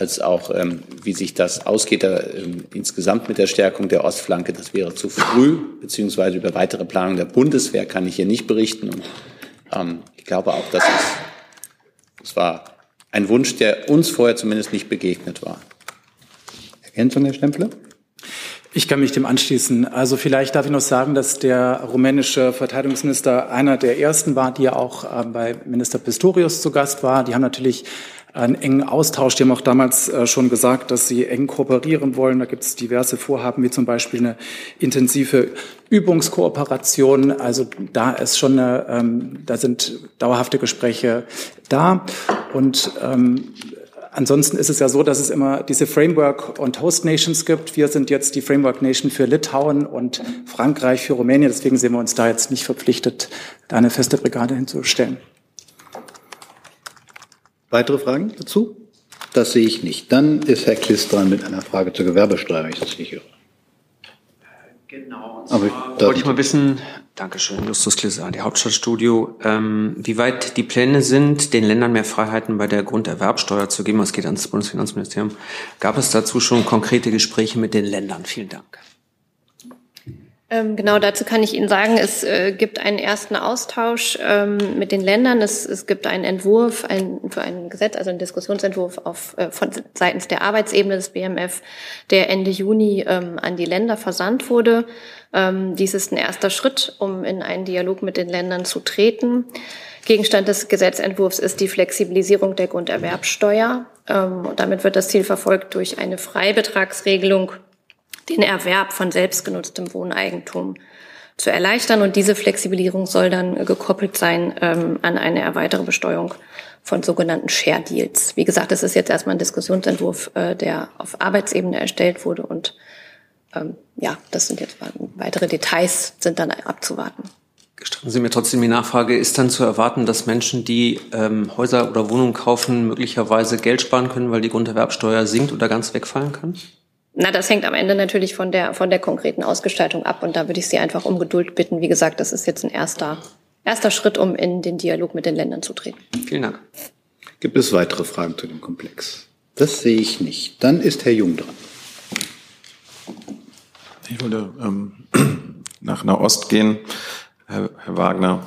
als auch ähm, wie sich das ausgeht da, ähm, insgesamt mit der Stärkung der Ostflanke, das wäre zu früh, beziehungsweise über weitere Planung der Bundeswehr kann ich hier nicht berichten. Und ähm, ich glaube auch, das ist, das war ein Wunsch, der uns vorher zumindest nicht begegnet war. Ergänzung, Herr Stempfler? Ich kann mich dem anschließen. Also vielleicht darf ich noch sagen, dass der rumänische Verteidigungsminister einer der ersten war, die ja auch äh, bei Minister Pistorius zu Gast war. Die haben natürlich einen engen Austausch. Die haben auch damals äh, schon gesagt, dass sie eng kooperieren wollen. Da gibt es diverse Vorhaben, wie zum Beispiel eine intensive Übungskooperation. Also da ist schon eine, ähm, da sind dauerhafte Gespräche da. Und ähm, Ansonsten ist es ja so, dass es immer diese Framework und Host Nations gibt. Wir sind jetzt die Framework Nation für Litauen und Frankreich für Rumänien. Deswegen sehen wir uns da jetzt nicht verpflichtet, da eine feste Brigade hinzustellen. Weitere Fragen dazu? Das sehe ich nicht. Dann ist Herr Kliss dran mit einer Frage zur Gewerbesteuer, wenn ich das nicht höre. Genau. Aber ich, wollte ich mal wissen, Dankeschön, Justus Klisse, die Hauptstadtstudio, ähm, wie weit die Pläne sind, den Ländern mehr Freiheiten bei der Grunderwerbsteuer zu geben. Es geht ans Bundesfinanzministerium. Gab es dazu schon konkrete Gespräche mit den Ländern? Vielen Dank. Ähm, genau, dazu kann ich Ihnen sagen, es äh, gibt einen ersten Austausch ähm, mit den Ländern. Es, es gibt einen Entwurf ein, für ein Gesetz, also einen Diskussionsentwurf auf, äh, von seitens der Arbeitsebene des BMF, der Ende Juni ähm, an die Länder versandt wurde. Dies ist ein erster Schritt, um in einen Dialog mit den Ländern zu treten. Gegenstand des Gesetzentwurfs ist die Flexibilisierung der Grunderwerbsteuer. Und damit wird das Ziel verfolgt durch eine Freibetragsregelung den Erwerb von selbstgenutztem Wohneigentum zu erleichtern. Und diese Flexibilisierung soll dann gekoppelt sein ähm, an eine erweiterte Besteuerung von sogenannten Share Deals. Wie gesagt, das ist jetzt erstmal ein Diskussionsentwurf, äh, der auf Arbeitsebene erstellt wurde und ähm, ja, das sind jetzt weitere Details, sind dann abzuwarten. Gestatten Sie mir trotzdem die Nachfrage, ist dann zu erwarten, dass Menschen, die ähm, Häuser oder Wohnungen kaufen, möglicherweise Geld sparen können, weil die Grunderwerbsteuer sinkt oder ganz wegfallen kann? Na, das hängt am Ende natürlich von der, von der konkreten Ausgestaltung ab. Und da würde ich Sie einfach um Geduld bitten. Wie gesagt, das ist jetzt ein erster, erster Schritt, um in den Dialog mit den Ländern zu treten. Vielen Dank. Gibt es weitere Fragen zu dem Komplex? Das sehe ich nicht. Dann ist Herr Jung dran. Ich wollte ähm, (clears throat) nach Nahost gehen, Herr, Herr Wagner.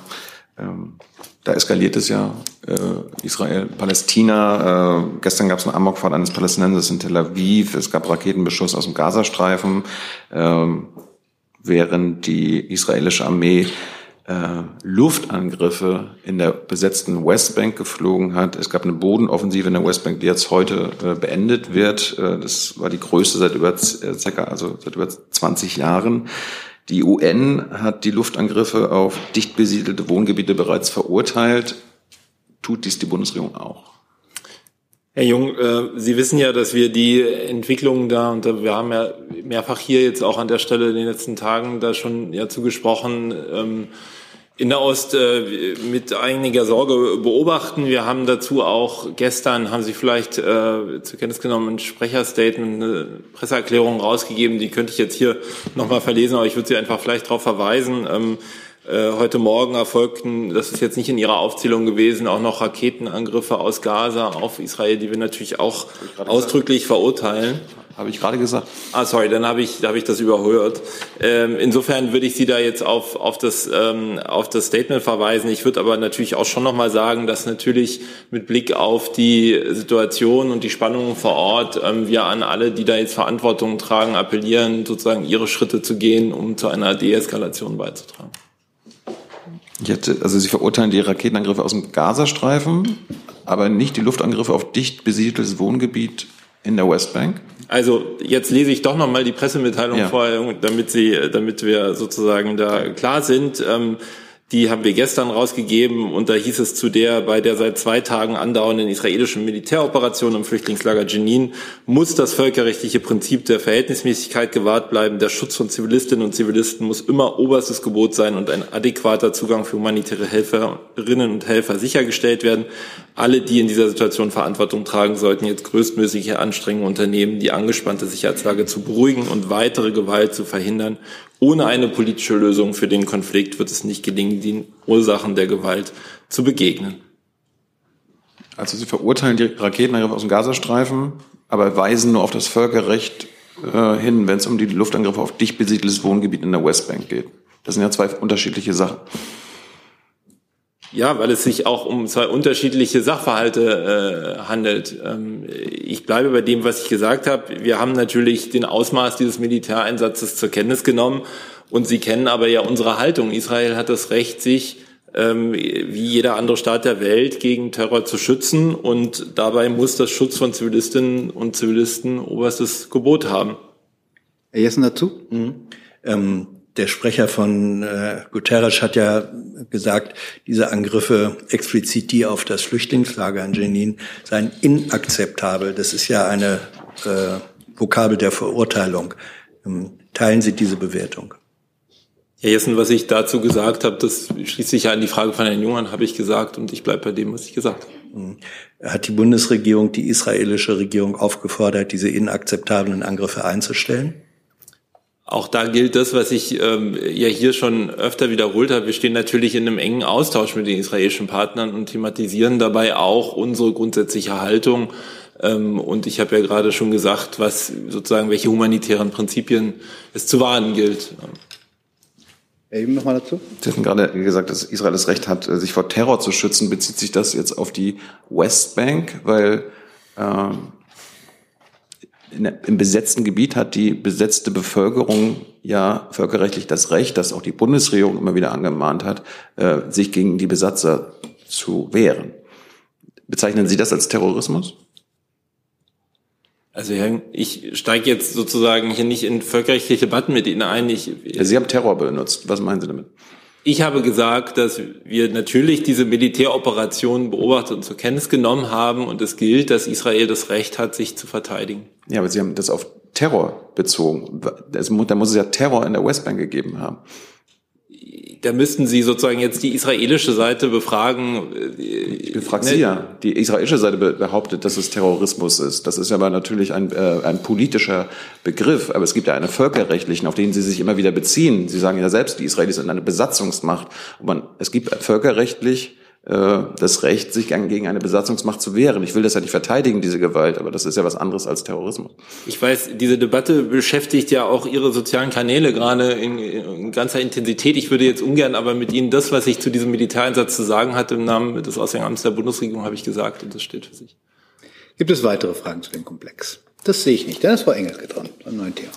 Ähm, da eskaliert es ja äh, Israel, Palästina. Äh, gestern gab es einen Amokfall eines Palästinensers in Tel Aviv. Es gab Raketenbeschuss aus dem Gazastreifen, äh, während die israelische Armee äh, Luftangriffe in der besetzten Westbank geflogen hat. Es gab eine Bodenoffensive in der Westbank, die jetzt heute äh, beendet wird. Äh, das war die größte seit über, äh, circa, also seit über 20 Jahren. Die UN hat die Luftangriffe auf dicht besiedelte Wohngebiete bereits verurteilt. Tut dies die Bundesregierung auch? Herr Jung, äh, Sie wissen ja, dass wir die Entwicklungen da, und wir haben ja mehrfach hier jetzt auch an der Stelle in den letzten Tagen da schon ja zugesprochen, ähm, in der Ost äh, mit einiger Sorge beobachten. Wir haben dazu auch gestern, haben Sie vielleicht äh, zur Kenntnis genommen, ein Sprecherstatement, eine Presseerklärung rausgegeben. Die könnte ich jetzt hier nochmal verlesen, aber ich würde Sie einfach vielleicht darauf verweisen. Ähm, äh, heute Morgen erfolgten, das ist jetzt nicht in Ihrer Aufzählung gewesen, auch noch Raketenangriffe aus Gaza auf Israel, die wir natürlich auch ausdrücklich verurteilen. Habe ich gerade gesagt. Ah, sorry, dann habe ich, hab ich das überhört. Ähm, insofern würde ich Sie da jetzt auf, auf, das, ähm, auf das Statement verweisen. Ich würde aber natürlich auch schon nochmal sagen, dass natürlich mit Blick auf die Situation und die Spannungen vor Ort ähm, wir an alle, die da jetzt Verantwortung tragen, appellieren, sozusagen ihre Schritte zu gehen, um zu einer Deeskalation beizutragen. Hätte, also Sie verurteilen die Raketenangriffe aus dem Gazastreifen, aber nicht die Luftangriffe auf dicht besiedeltes Wohngebiet in der Westbank? Also jetzt lese ich doch nochmal die Pressemitteilung ja. vor, damit Sie, damit wir sozusagen da klar sind. Ähm, Die haben wir gestern rausgegeben und da hieß es zu der bei der seit zwei Tagen andauernden israelischen Militäroperation im Flüchtlingslager Jenin muss das völkerrechtliche Prinzip der Verhältnismäßigkeit gewahrt bleiben. Der Schutz von Zivilistinnen und Zivilisten muss immer oberstes Gebot sein und ein adäquater Zugang für humanitäre Helferinnen und Helfer sichergestellt werden. Alle, die in dieser Situation Verantwortung tragen, sollten jetzt größtmögliche Anstrengungen unternehmen, die angespannte Sicherheitslage zu beruhigen und weitere Gewalt zu verhindern. Ohne eine politische Lösung für den Konflikt wird es nicht gelingen, den Ursachen der Gewalt zu begegnen. Also Sie verurteilen die Raketenangriffe aus dem Gazastreifen, aber weisen nur auf das Völkerrecht äh, hin, wenn es um die Luftangriffe auf dicht besiedeltes Wohngebiet in der Westbank geht. Das sind ja zwei unterschiedliche Sachen. Ja, weil es sich auch um zwei unterschiedliche Sachverhalte äh, handelt. Ähm, ich bleibe bei dem, was ich gesagt habe. Wir haben natürlich den Ausmaß dieses Militäreinsatzes zur Kenntnis genommen und Sie kennen aber ja unsere Haltung. Israel hat das Recht, sich ähm, wie jeder andere Staat der Welt gegen Terror zu schützen und dabei muss das Schutz von Zivilistinnen und Zivilisten oberstes Gebot haben. Herr Jessen dazu? Mhm. Ähm der Sprecher von äh, Guterres hat ja gesagt, diese Angriffe explizit die auf das Flüchtlingslager in Jenin seien inakzeptabel. Das ist ja eine äh, Vokabel der Verurteilung. Ähm, teilen Sie diese Bewertung? Herr Jessen, was ich dazu gesagt habe, das schließt sich ja an die Frage von Herrn Jungern, habe ich gesagt und ich bleibe bei dem, was ich gesagt habe. Mhm. Hat die Bundesregierung die israelische Regierung aufgefordert, diese inakzeptablen Angriffe einzustellen? Auch da gilt das, was ich ähm, ja hier schon öfter wiederholt habe. Wir stehen natürlich in einem engen Austausch mit den israelischen Partnern und thematisieren dabei auch unsere grundsätzliche Haltung. Ähm, und ich habe ja gerade schon gesagt, was sozusagen welche humanitären Prinzipien es zu wahren gilt. Eben nochmal dazu. Sie hatten gerade gesagt, dass Israel das Recht hat, sich vor Terror zu schützen. Bezieht sich das jetzt auf die Westbank? Weil ähm, im besetzten Gebiet hat die besetzte Bevölkerung ja völkerrechtlich das Recht, das auch die Bundesregierung immer wieder angemahnt hat, äh, sich gegen die Besatzer zu wehren. Bezeichnen Sie das als Terrorismus? Also ich steige jetzt sozusagen hier nicht in völkerrechtliche Debatten mit Ihnen ein. Ich, Sie haben Terror benutzt. Was meinen Sie damit? Ich habe gesagt, dass wir natürlich diese Militäroperationen beobachtet und zur Kenntnis genommen haben und es gilt, dass Israel das Recht hat, sich zu verteidigen. Ja, aber Sie haben das auf Terror bezogen. Da muss es ja Terror in der Westbank gegeben haben da müssten Sie sozusagen jetzt die israelische Seite befragen. Ich befrage Sie ja. Die israelische Seite behauptet, dass es Terrorismus ist. Das ist aber natürlich ein, äh, ein politischer Begriff. Aber es gibt ja einen völkerrechtlichen, auf den Sie sich immer wieder beziehen. Sie sagen ja selbst, die Israelis sind eine Besatzungsmacht. Und man, es gibt völkerrechtlich das Recht, sich gegen eine Besatzungsmacht zu wehren. Ich will das ja nicht verteidigen, diese Gewalt, aber das ist ja was anderes als Terrorismus. Ich weiß, diese Debatte beschäftigt ja auch Ihre sozialen Kanäle gerade in, in ganzer Intensität. Ich würde jetzt ungern aber mit Ihnen das, was ich zu diesem Militäreinsatz zu sagen hatte, im Namen des Auswärtigen Amts der Bundesregierung, habe ich gesagt und das steht für sich. Gibt es weitere Fragen zu dem Komplex? Das sehe ich nicht. Dennis Frau Engel dran, ein neues Thema.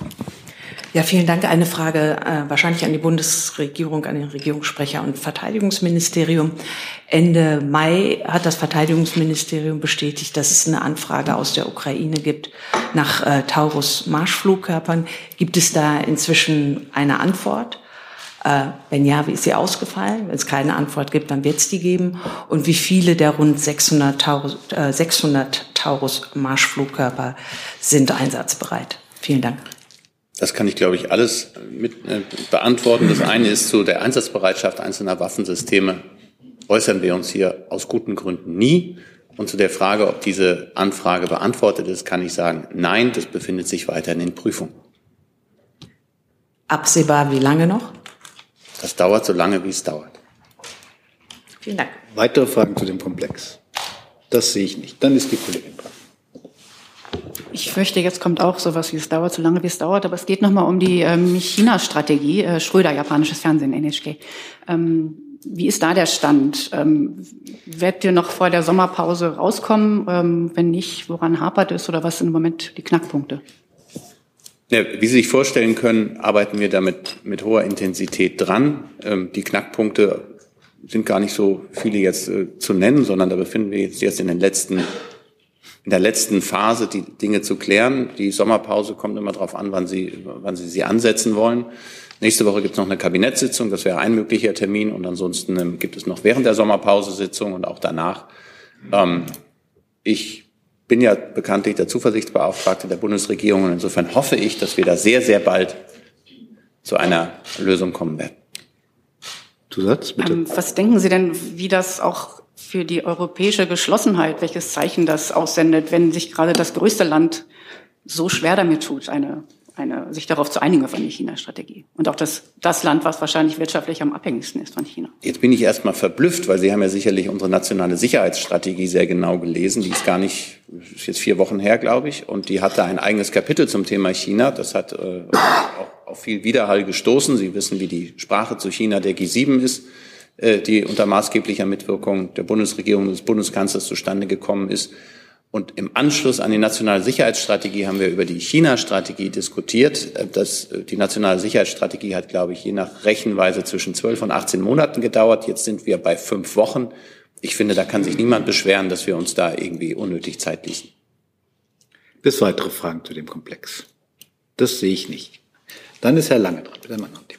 Ja, vielen Dank. Eine Frage äh, wahrscheinlich an die Bundesregierung, an den Regierungssprecher und Verteidigungsministerium. Ende Mai hat das Verteidigungsministerium bestätigt, dass es eine Anfrage aus der Ukraine gibt nach äh, Taurus-Marschflugkörpern. Gibt es da inzwischen eine Antwort? Äh, wenn ja, wie ist sie ausgefallen? Wenn es keine Antwort gibt, dann wird es die geben. Und wie viele der rund 600 Taurus, äh, 600 Taurus-Marschflugkörper sind einsatzbereit? Vielen Dank. Das kann ich, glaube ich, alles mit äh, beantworten. Das eine ist zu der Einsatzbereitschaft einzelner Waffensysteme äußern wir uns hier aus guten Gründen nie. Und zu der Frage, ob diese Anfrage beantwortet ist, kann ich sagen, nein, das befindet sich weiterhin in Prüfung. Absehbar wie lange noch? Das dauert so lange, wie es dauert. Vielen Dank. Weitere Fragen zu dem Komplex? Das sehe ich nicht. Dann ist die Kollegin dran. Ich fürchte, jetzt kommt auch sowas wie es dauert, so lange wie es dauert. Aber es geht nochmal um die ähm, China-Strategie. Äh, Schröder, japanisches Fernsehen, NHK. Ähm, wie ist da der Stand? Ähm, werdet ihr noch vor der Sommerpause rauskommen? Ähm, wenn nicht, woran hapert es oder was sind im Moment die Knackpunkte? Ja, wie Sie sich vorstellen können, arbeiten wir damit mit hoher Intensität dran. Ähm, die Knackpunkte sind gar nicht so viele jetzt äh, zu nennen, sondern da befinden wir jetzt erst in den letzten in der letzten Phase, die Dinge zu klären. Die Sommerpause kommt immer darauf an, wann Sie, wann Sie sie ansetzen wollen. Nächste Woche gibt es noch eine Kabinettssitzung, das wäre ein möglicher Termin. Und ansonsten ähm, gibt es noch während der Sommerpause Sitzung und auch danach. Ähm, ich bin ja bekanntlich der Zuversichtsbeauftragte der Bundesregierung und insofern hoffe ich, dass wir da sehr, sehr bald zu einer Lösung kommen werden. Zusatz, bitte. Ähm, was denken Sie denn, wie das auch für die europäische Geschlossenheit, welches Zeichen das aussendet, wenn sich gerade das größte Land so schwer damit tut, eine, eine, sich darauf zu einigen auf eine China-Strategie. Und auch das, das Land, was wahrscheinlich wirtschaftlich am abhängigsten ist von China. Jetzt bin ich erstmal verblüfft, weil Sie haben ja sicherlich unsere nationale Sicherheitsstrategie sehr genau gelesen. Die ist gar nicht, ist jetzt vier Wochen her, glaube ich, und die hatte ein eigenes Kapitel zum Thema China. Das hat äh, auch auf viel Widerhall gestoßen. Sie wissen, wie die Sprache zu China der G7 ist. Äh, die unter maßgeblicher Mitwirkung der Bundesregierung und des Bundeskanzlers zustande gekommen ist. Und im Anschluss an die nationale Sicherheitsstrategie haben wir über die China-Strategie diskutiert. Äh, das, äh, die nationale Sicherheitsstrategie hat, glaube ich, je nach Rechenweise zwischen 12 und 18 Monaten gedauert. Jetzt sind wir bei fünf Wochen. Ich finde, da kann sich niemand beschweren, dass wir uns da irgendwie unnötig Zeit ließen. Bis weitere Fragen zu dem Komplex? Das sehe ich nicht. Dann ist Herr Lange dran mit einem anderen.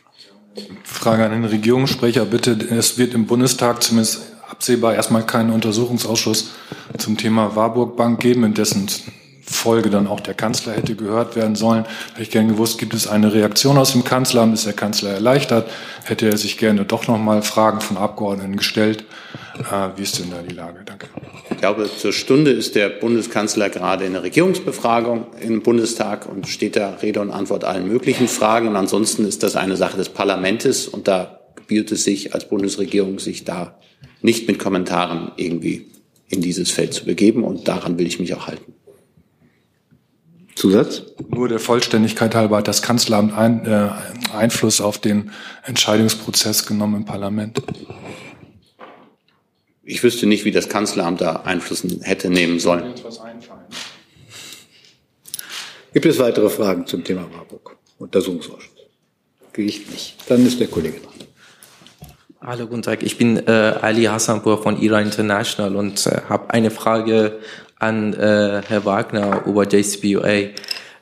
Frage an den Regierungssprecher bitte. Es wird im Bundestag zumindest absehbar erstmal keinen Untersuchungsausschuss zum Thema Warburg Bank geben, in dessen Folge dann auch der Kanzler hätte gehört werden sollen. Hätte ich gerne gewusst, gibt es eine Reaktion aus dem Kanzleramt? Ist der Kanzler erleichtert? Hätte er sich gerne doch noch mal Fragen von Abgeordneten gestellt? Äh, wie ist denn da die Lage? Danke. Ich glaube, zur Stunde ist der Bundeskanzler gerade in der Regierungsbefragung im Bundestag und steht da Rede und Antwort allen möglichen Fragen. Und ansonsten ist das eine Sache des Parlaments und da gebührt es sich als Bundesregierung, sich da nicht mit Kommentaren irgendwie in dieses Feld zu begeben. Und daran will ich mich auch halten. Zusatz? Nur der Vollständigkeit halber hat das Kanzleramt ein, äh, Einfluss auf den Entscheidungsprozess genommen im Parlament. Ich wüsste nicht, wie das Kanzleramt da Einfluss hätte nehmen sollen. Gibt es weitere Fragen zum Thema Warburg? Untersuchungsausschuss? Ich nicht. Dann ist der Kollege dran. Hallo, guten Tag. Ich bin äh, Ali Hassanpur von IRA International und äh, habe eine Frage an äh, Herr Wagner über JCPOA.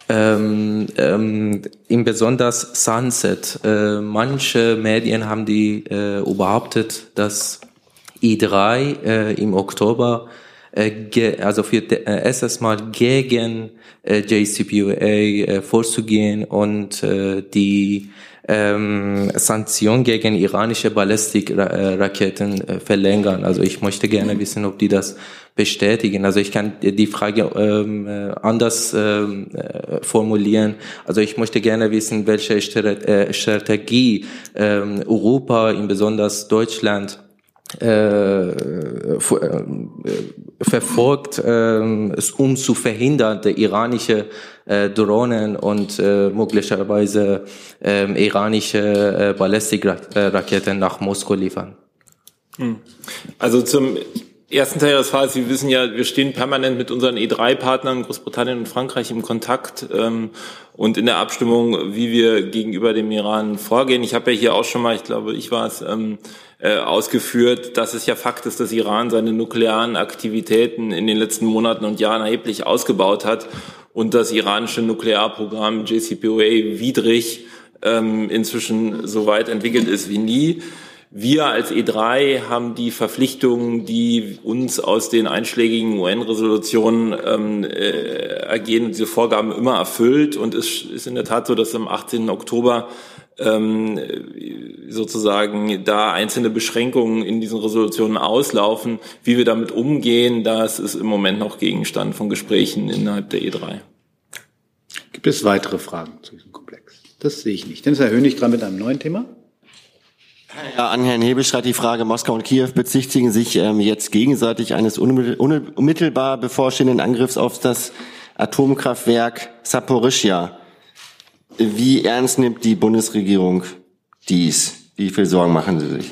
Ähm, ähm, Im besonders Sunset. Äh, manche Medien haben die äh, behauptet, dass I3 äh, im Oktober äh, also für äh, erstes Mal gegen äh, JCPOA äh, vorzugehen und äh, die ähm, Sanktionen gegen iranische Ballistikraketen äh, verlängern. Also ich möchte gerne wissen, ob die das bestätigen. Also ich kann die Frage ähm, äh, anders ähm, äh, formulieren. Also ich möchte gerne wissen, welche äh, Strategie ähm, Europa, in besonders Deutschland, äh, äh, verfolgt, äh, um zu verhindern, die iranische äh, Drohnen und äh, möglicherweise äh, iranische äh, Ballistikraketen nach Moskau liefern. Hm. Also zum ersten Teil des Falls, Sie wissen ja, wir stehen permanent mit unseren E3-Partnern Großbritannien und Frankreich im Kontakt ähm, und in der Abstimmung, wie wir gegenüber dem Iran vorgehen. Ich habe ja hier auch schon mal, ich glaube, ich war es, ähm, äh, ausgeführt, dass es ja Fakt ist, dass Iran seine nuklearen Aktivitäten in den letzten Monaten und Jahren erheblich ausgebaut hat und das iranische Nuklearprogramm JCPOA widrig ähm, inzwischen so weit entwickelt ist wie nie. Wir als E3 haben die Verpflichtungen, die uns aus den einschlägigen UN-Resolutionen ähm, äh, ergehen, diese Vorgaben immer erfüllt. Und es ist in der Tat so, dass am 18. Oktober ähm, sozusagen da einzelne Beschränkungen in diesen Resolutionen auslaufen. Wie wir damit umgehen, das ist im Moment noch Gegenstand von Gesprächen innerhalb der E3. Gibt es weitere Fragen zu diesem Komplex? Das sehe ich nicht. Dann ist Herr Hönig dran mit einem neuen Thema. Ja, an Herrn Hebelstreit die Frage, Moskau und Kiew bezichtigen sich ähm, jetzt gegenseitig eines unmittelbar bevorstehenden Angriffs auf das Atomkraftwerk Saporischia. Wie ernst nimmt die Bundesregierung dies? Wie viel Sorgen machen Sie sich?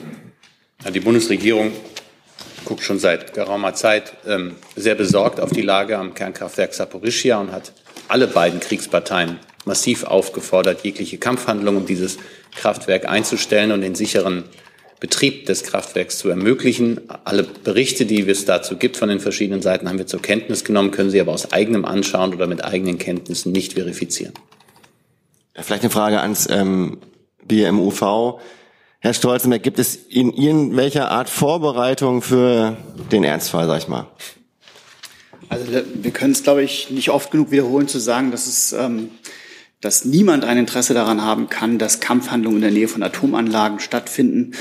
Die Bundesregierung guckt schon seit geraumer Zeit ähm, sehr besorgt auf die Lage am Kernkraftwerk Saporischia und hat alle beiden Kriegsparteien massiv aufgefordert, jegliche Kampfhandlungen um dieses Kraftwerk einzustellen und den sicheren Betrieb des Kraftwerks zu ermöglichen. Alle Berichte, die es dazu gibt von den verschiedenen Seiten, haben wir zur Kenntnis genommen, können Sie aber aus eigenem Anschauen oder mit eigenen Kenntnissen nicht verifizieren. Vielleicht eine Frage ans ähm, BMUV. Herr Stolzenberg, gibt es in irgendwelcher Art Vorbereitung für den Ernstfall, sag ich mal? Also wir können es, glaube ich, nicht oft genug wiederholen zu sagen, dass es, ähm, dass niemand ein Interesse daran haben kann, dass Kampfhandlungen in der Nähe von Atomanlagen stattfinden.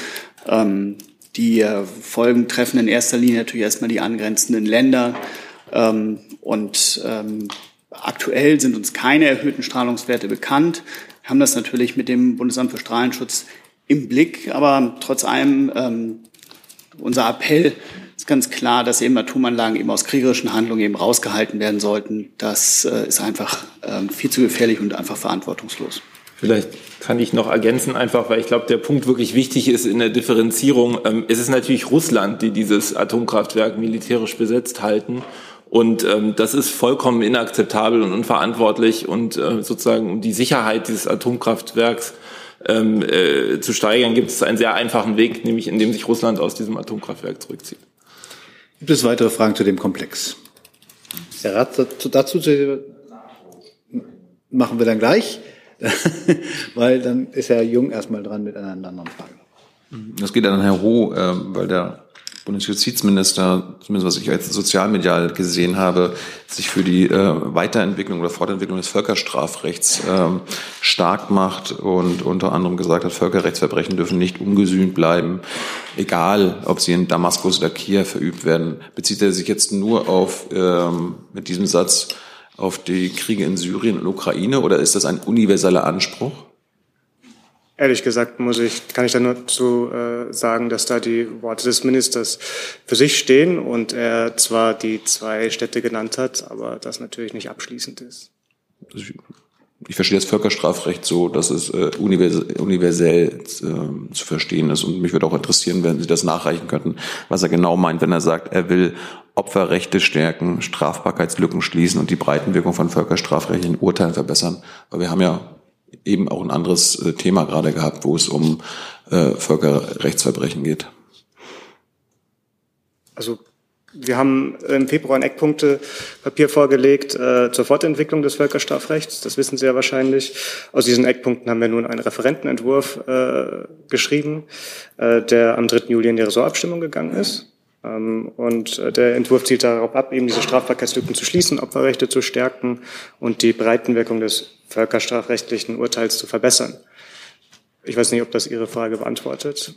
Ähm, die äh, Folgen treffen in erster Linie natürlich erstmal die angrenzenden Länder. Ähm, und ähm, aktuell sind uns keine erhöhten Strahlungswerte bekannt. Wir haben das natürlich mit dem Bundesamt für Strahlenschutz im Blick, aber trotz allem ähm, unser Appell ist ganz klar, dass eben Atomanlagen eben aus kriegerischen Handlungen eben rausgehalten werden sollten. Das äh, ist einfach ähm, viel zu gefährlich und einfach verantwortungslos. Vielleicht kann ich noch ergänzen, einfach weil ich glaube, der Punkt wirklich wichtig ist in der Differenzierung. Ähm, es ist natürlich Russland, die dieses Atomkraftwerk militärisch besetzt halten. Und ähm, das ist vollkommen inakzeptabel und unverantwortlich. Und äh, sozusagen um die Sicherheit dieses Atomkraftwerks ähm, äh, zu steigern, gibt es einen sehr einfachen Weg, nämlich indem sich Russland aus diesem Atomkraftwerk zurückzieht. Gibt es weitere Fragen zu dem Komplex? Der Rat dazu, dazu machen wir dann gleich, (laughs) weil dann ist Herr Jung erstmal dran mit einer anderen Frage. Das geht an Herrn Roh, äh, weil der Bundesjustizminister, zumindest was ich als sozialmedial gesehen habe, sich für die äh, Weiterentwicklung oder Fortentwicklung des Völkerstrafrechts ähm, stark macht und unter anderem gesagt hat, Völkerrechtsverbrechen dürfen nicht ungesühnt bleiben, egal ob sie in Damaskus oder Kiew verübt werden. Bezieht er sich jetzt nur auf ähm, mit diesem Satz auf die Kriege in Syrien und Ukraine oder ist das ein universeller Anspruch? Ehrlich gesagt muss ich, kann ich da nur zu äh, sagen, dass da die Worte des Ministers für sich stehen und er zwar die zwei Städte genannt hat, aber das natürlich nicht abschließend ist. Ich verstehe das Völkerstrafrecht so, dass es äh, universell, universell äh, zu verstehen ist. Und mich würde auch interessieren, wenn Sie das nachreichen könnten, was er genau meint, wenn er sagt, er will Opferrechte stärken, Strafbarkeitslücken schließen und die Breitenwirkung von völkerstrafrechtlichen Urteilen verbessern. Weil wir haben ja eben auch ein anderes äh, Thema gerade gehabt, wo es um äh, Völkerrechtsverbrechen geht. Also wir haben im Februar ein Eckpunktepapier vorgelegt äh, zur Fortentwicklung des Völkerstrafrechts. Das wissen Sie ja wahrscheinlich. Aus diesen Eckpunkten haben wir nun einen Referentenentwurf äh, geschrieben, äh, der am 3. Juli in die Ressortabstimmung gegangen ist. Ähm, und äh, der Entwurf zielt darauf ab, eben diese Strafbarkeitslücken zu schließen, Opferrechte zu stärken und die Breitenwirkung des völkerstrafrechtlichen Urteils zu verbessern. Ich weiß nicht, ob das Ihre Frage beantwortet.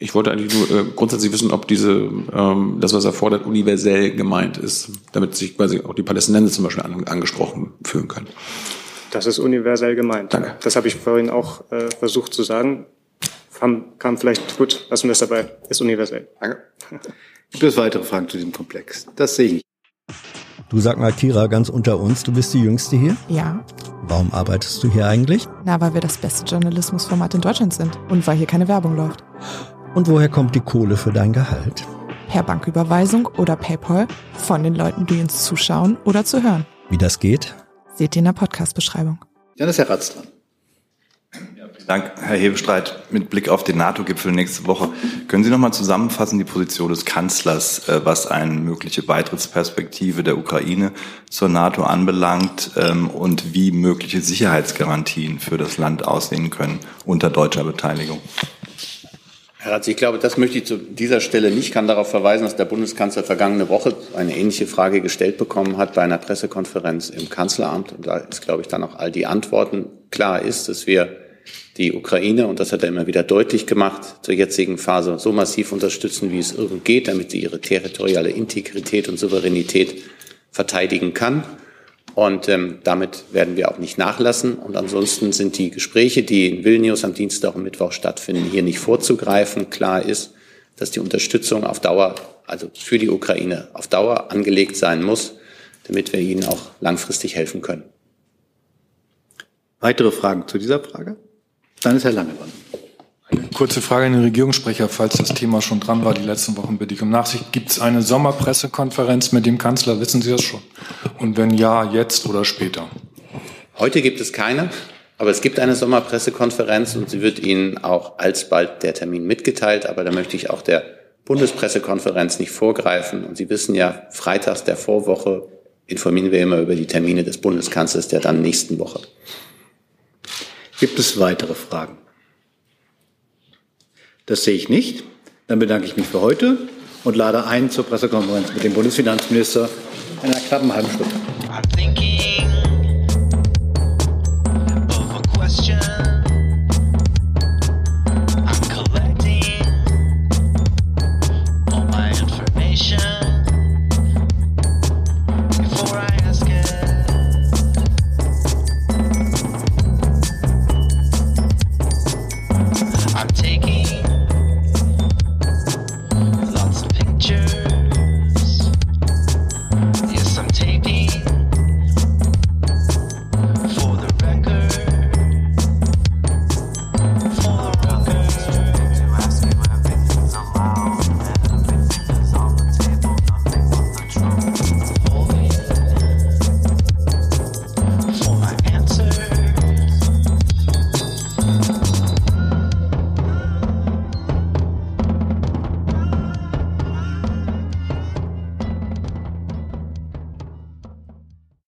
Ich wollte eigentlich nur äh, grundsätzlich wissen, ob diese ähm, das, was er fordert, universell gemeint ist, damit sich quasi auch die Palästinenser zum Beispiel an, angesprochen fühlen können. Das ist universell gemeint. Danke. Das habe ich vorhin auch äh, versucht zu sagen. Kam, kam vielleicht gut, lassen wir es dabei. Ist universell. Danke. Gibt es weitere Fragen zu diesem Komplex? Das sehe ich. Du sag mal, Kira, ganz unter uns, du bist die Jüngste hier? Ja. Warum arbeitest du hier eigentlich? Na, weil wir das beste Journalismusformat in Deutschland sind und weil hier keine Werbung läuft. Und woher kommt die Kohle für dein Gehalt? Per Banküberweisung oder PayPal von den Leuten, die uns zuschauen oder zu hören. Wie das geht? Seht ihr in der Podcast-Beschreibung. Dann ist Herr Ratz dran. Dank, Herr Hebestreit. Mit Blick auf den NATO-Gipfel nächste Woche, können Sie noch mal zusammenfassen die Position des Kanzlers, äh, was eine mögliche Beitrittsperspektive der Ukraine zur NATO anbelangt ähm, und wie mögliche Sicherheitsgarantien für das Land aussehen können unter deutscher Beteiligung? Herr Ratz, ich glaube, das möchte ich zu dieser Stelle nicht. Ich kann darauf verweisen, dass der Bundeskanzler vergangene Woche eine ähnliche Frage gestellt bekommen hat bei einer Pressekonferenz im Kanzleramt. Und da ist, glaube ich, dann auch all die Antworten klar ist, dass wir die Ukraine, und das hat er immer wieder deutlich gemacht, zur jetzigen Phase so massiv unterstützen, wie es irgend geht, damit sie ihre territoriale Integrität und Souveränität verteidigen kann. Und ähm, damit werden wir auch nicht nachlassen. Und ansonsten sind die Gespräche, die in Vilnius am Dienstag und Mittwoch stattfinden, hier nicht vorzugreifen. Klar ist, dass die Unterstützung auf Dauer, also für die Ukraine, auf Dauer angelegt sein muss, damit wir ihnen auch langfristig helfen können. Weitere Fragen zu dieser Frage? Dann ist Herr Lange dran. Eine kurze Frage an den Regierungssprecher, falls das Thema schon dran war, die letzten Wochen bitte ich um Nachsicht. Gibt es eine Sommerpressekonferenz mit dem Kanzler? Wissen Sie das schon? Und wenn ja, jetzt oder später? Heute gibt es keine. Aber es gibt eine Sommerpressekonferenz und sie wird Ihnen auch alsbald der Termin mitgeteilt. Aber da möchte ich auch der Bundespressekonferenz nicht vorgreifen. Und Sie wissen ja, freitags der Vorwoche informieren wir immer über die Termine des Bundeskanzlers der dann nächsten Woche. Gibt es weitere Fragen? Das sehe ich nicht. Dann bedanke ich mich für heute und lade ein zur Pressekonferenz mit dem Bundesfinanzminister in einer knappen halben Stunde.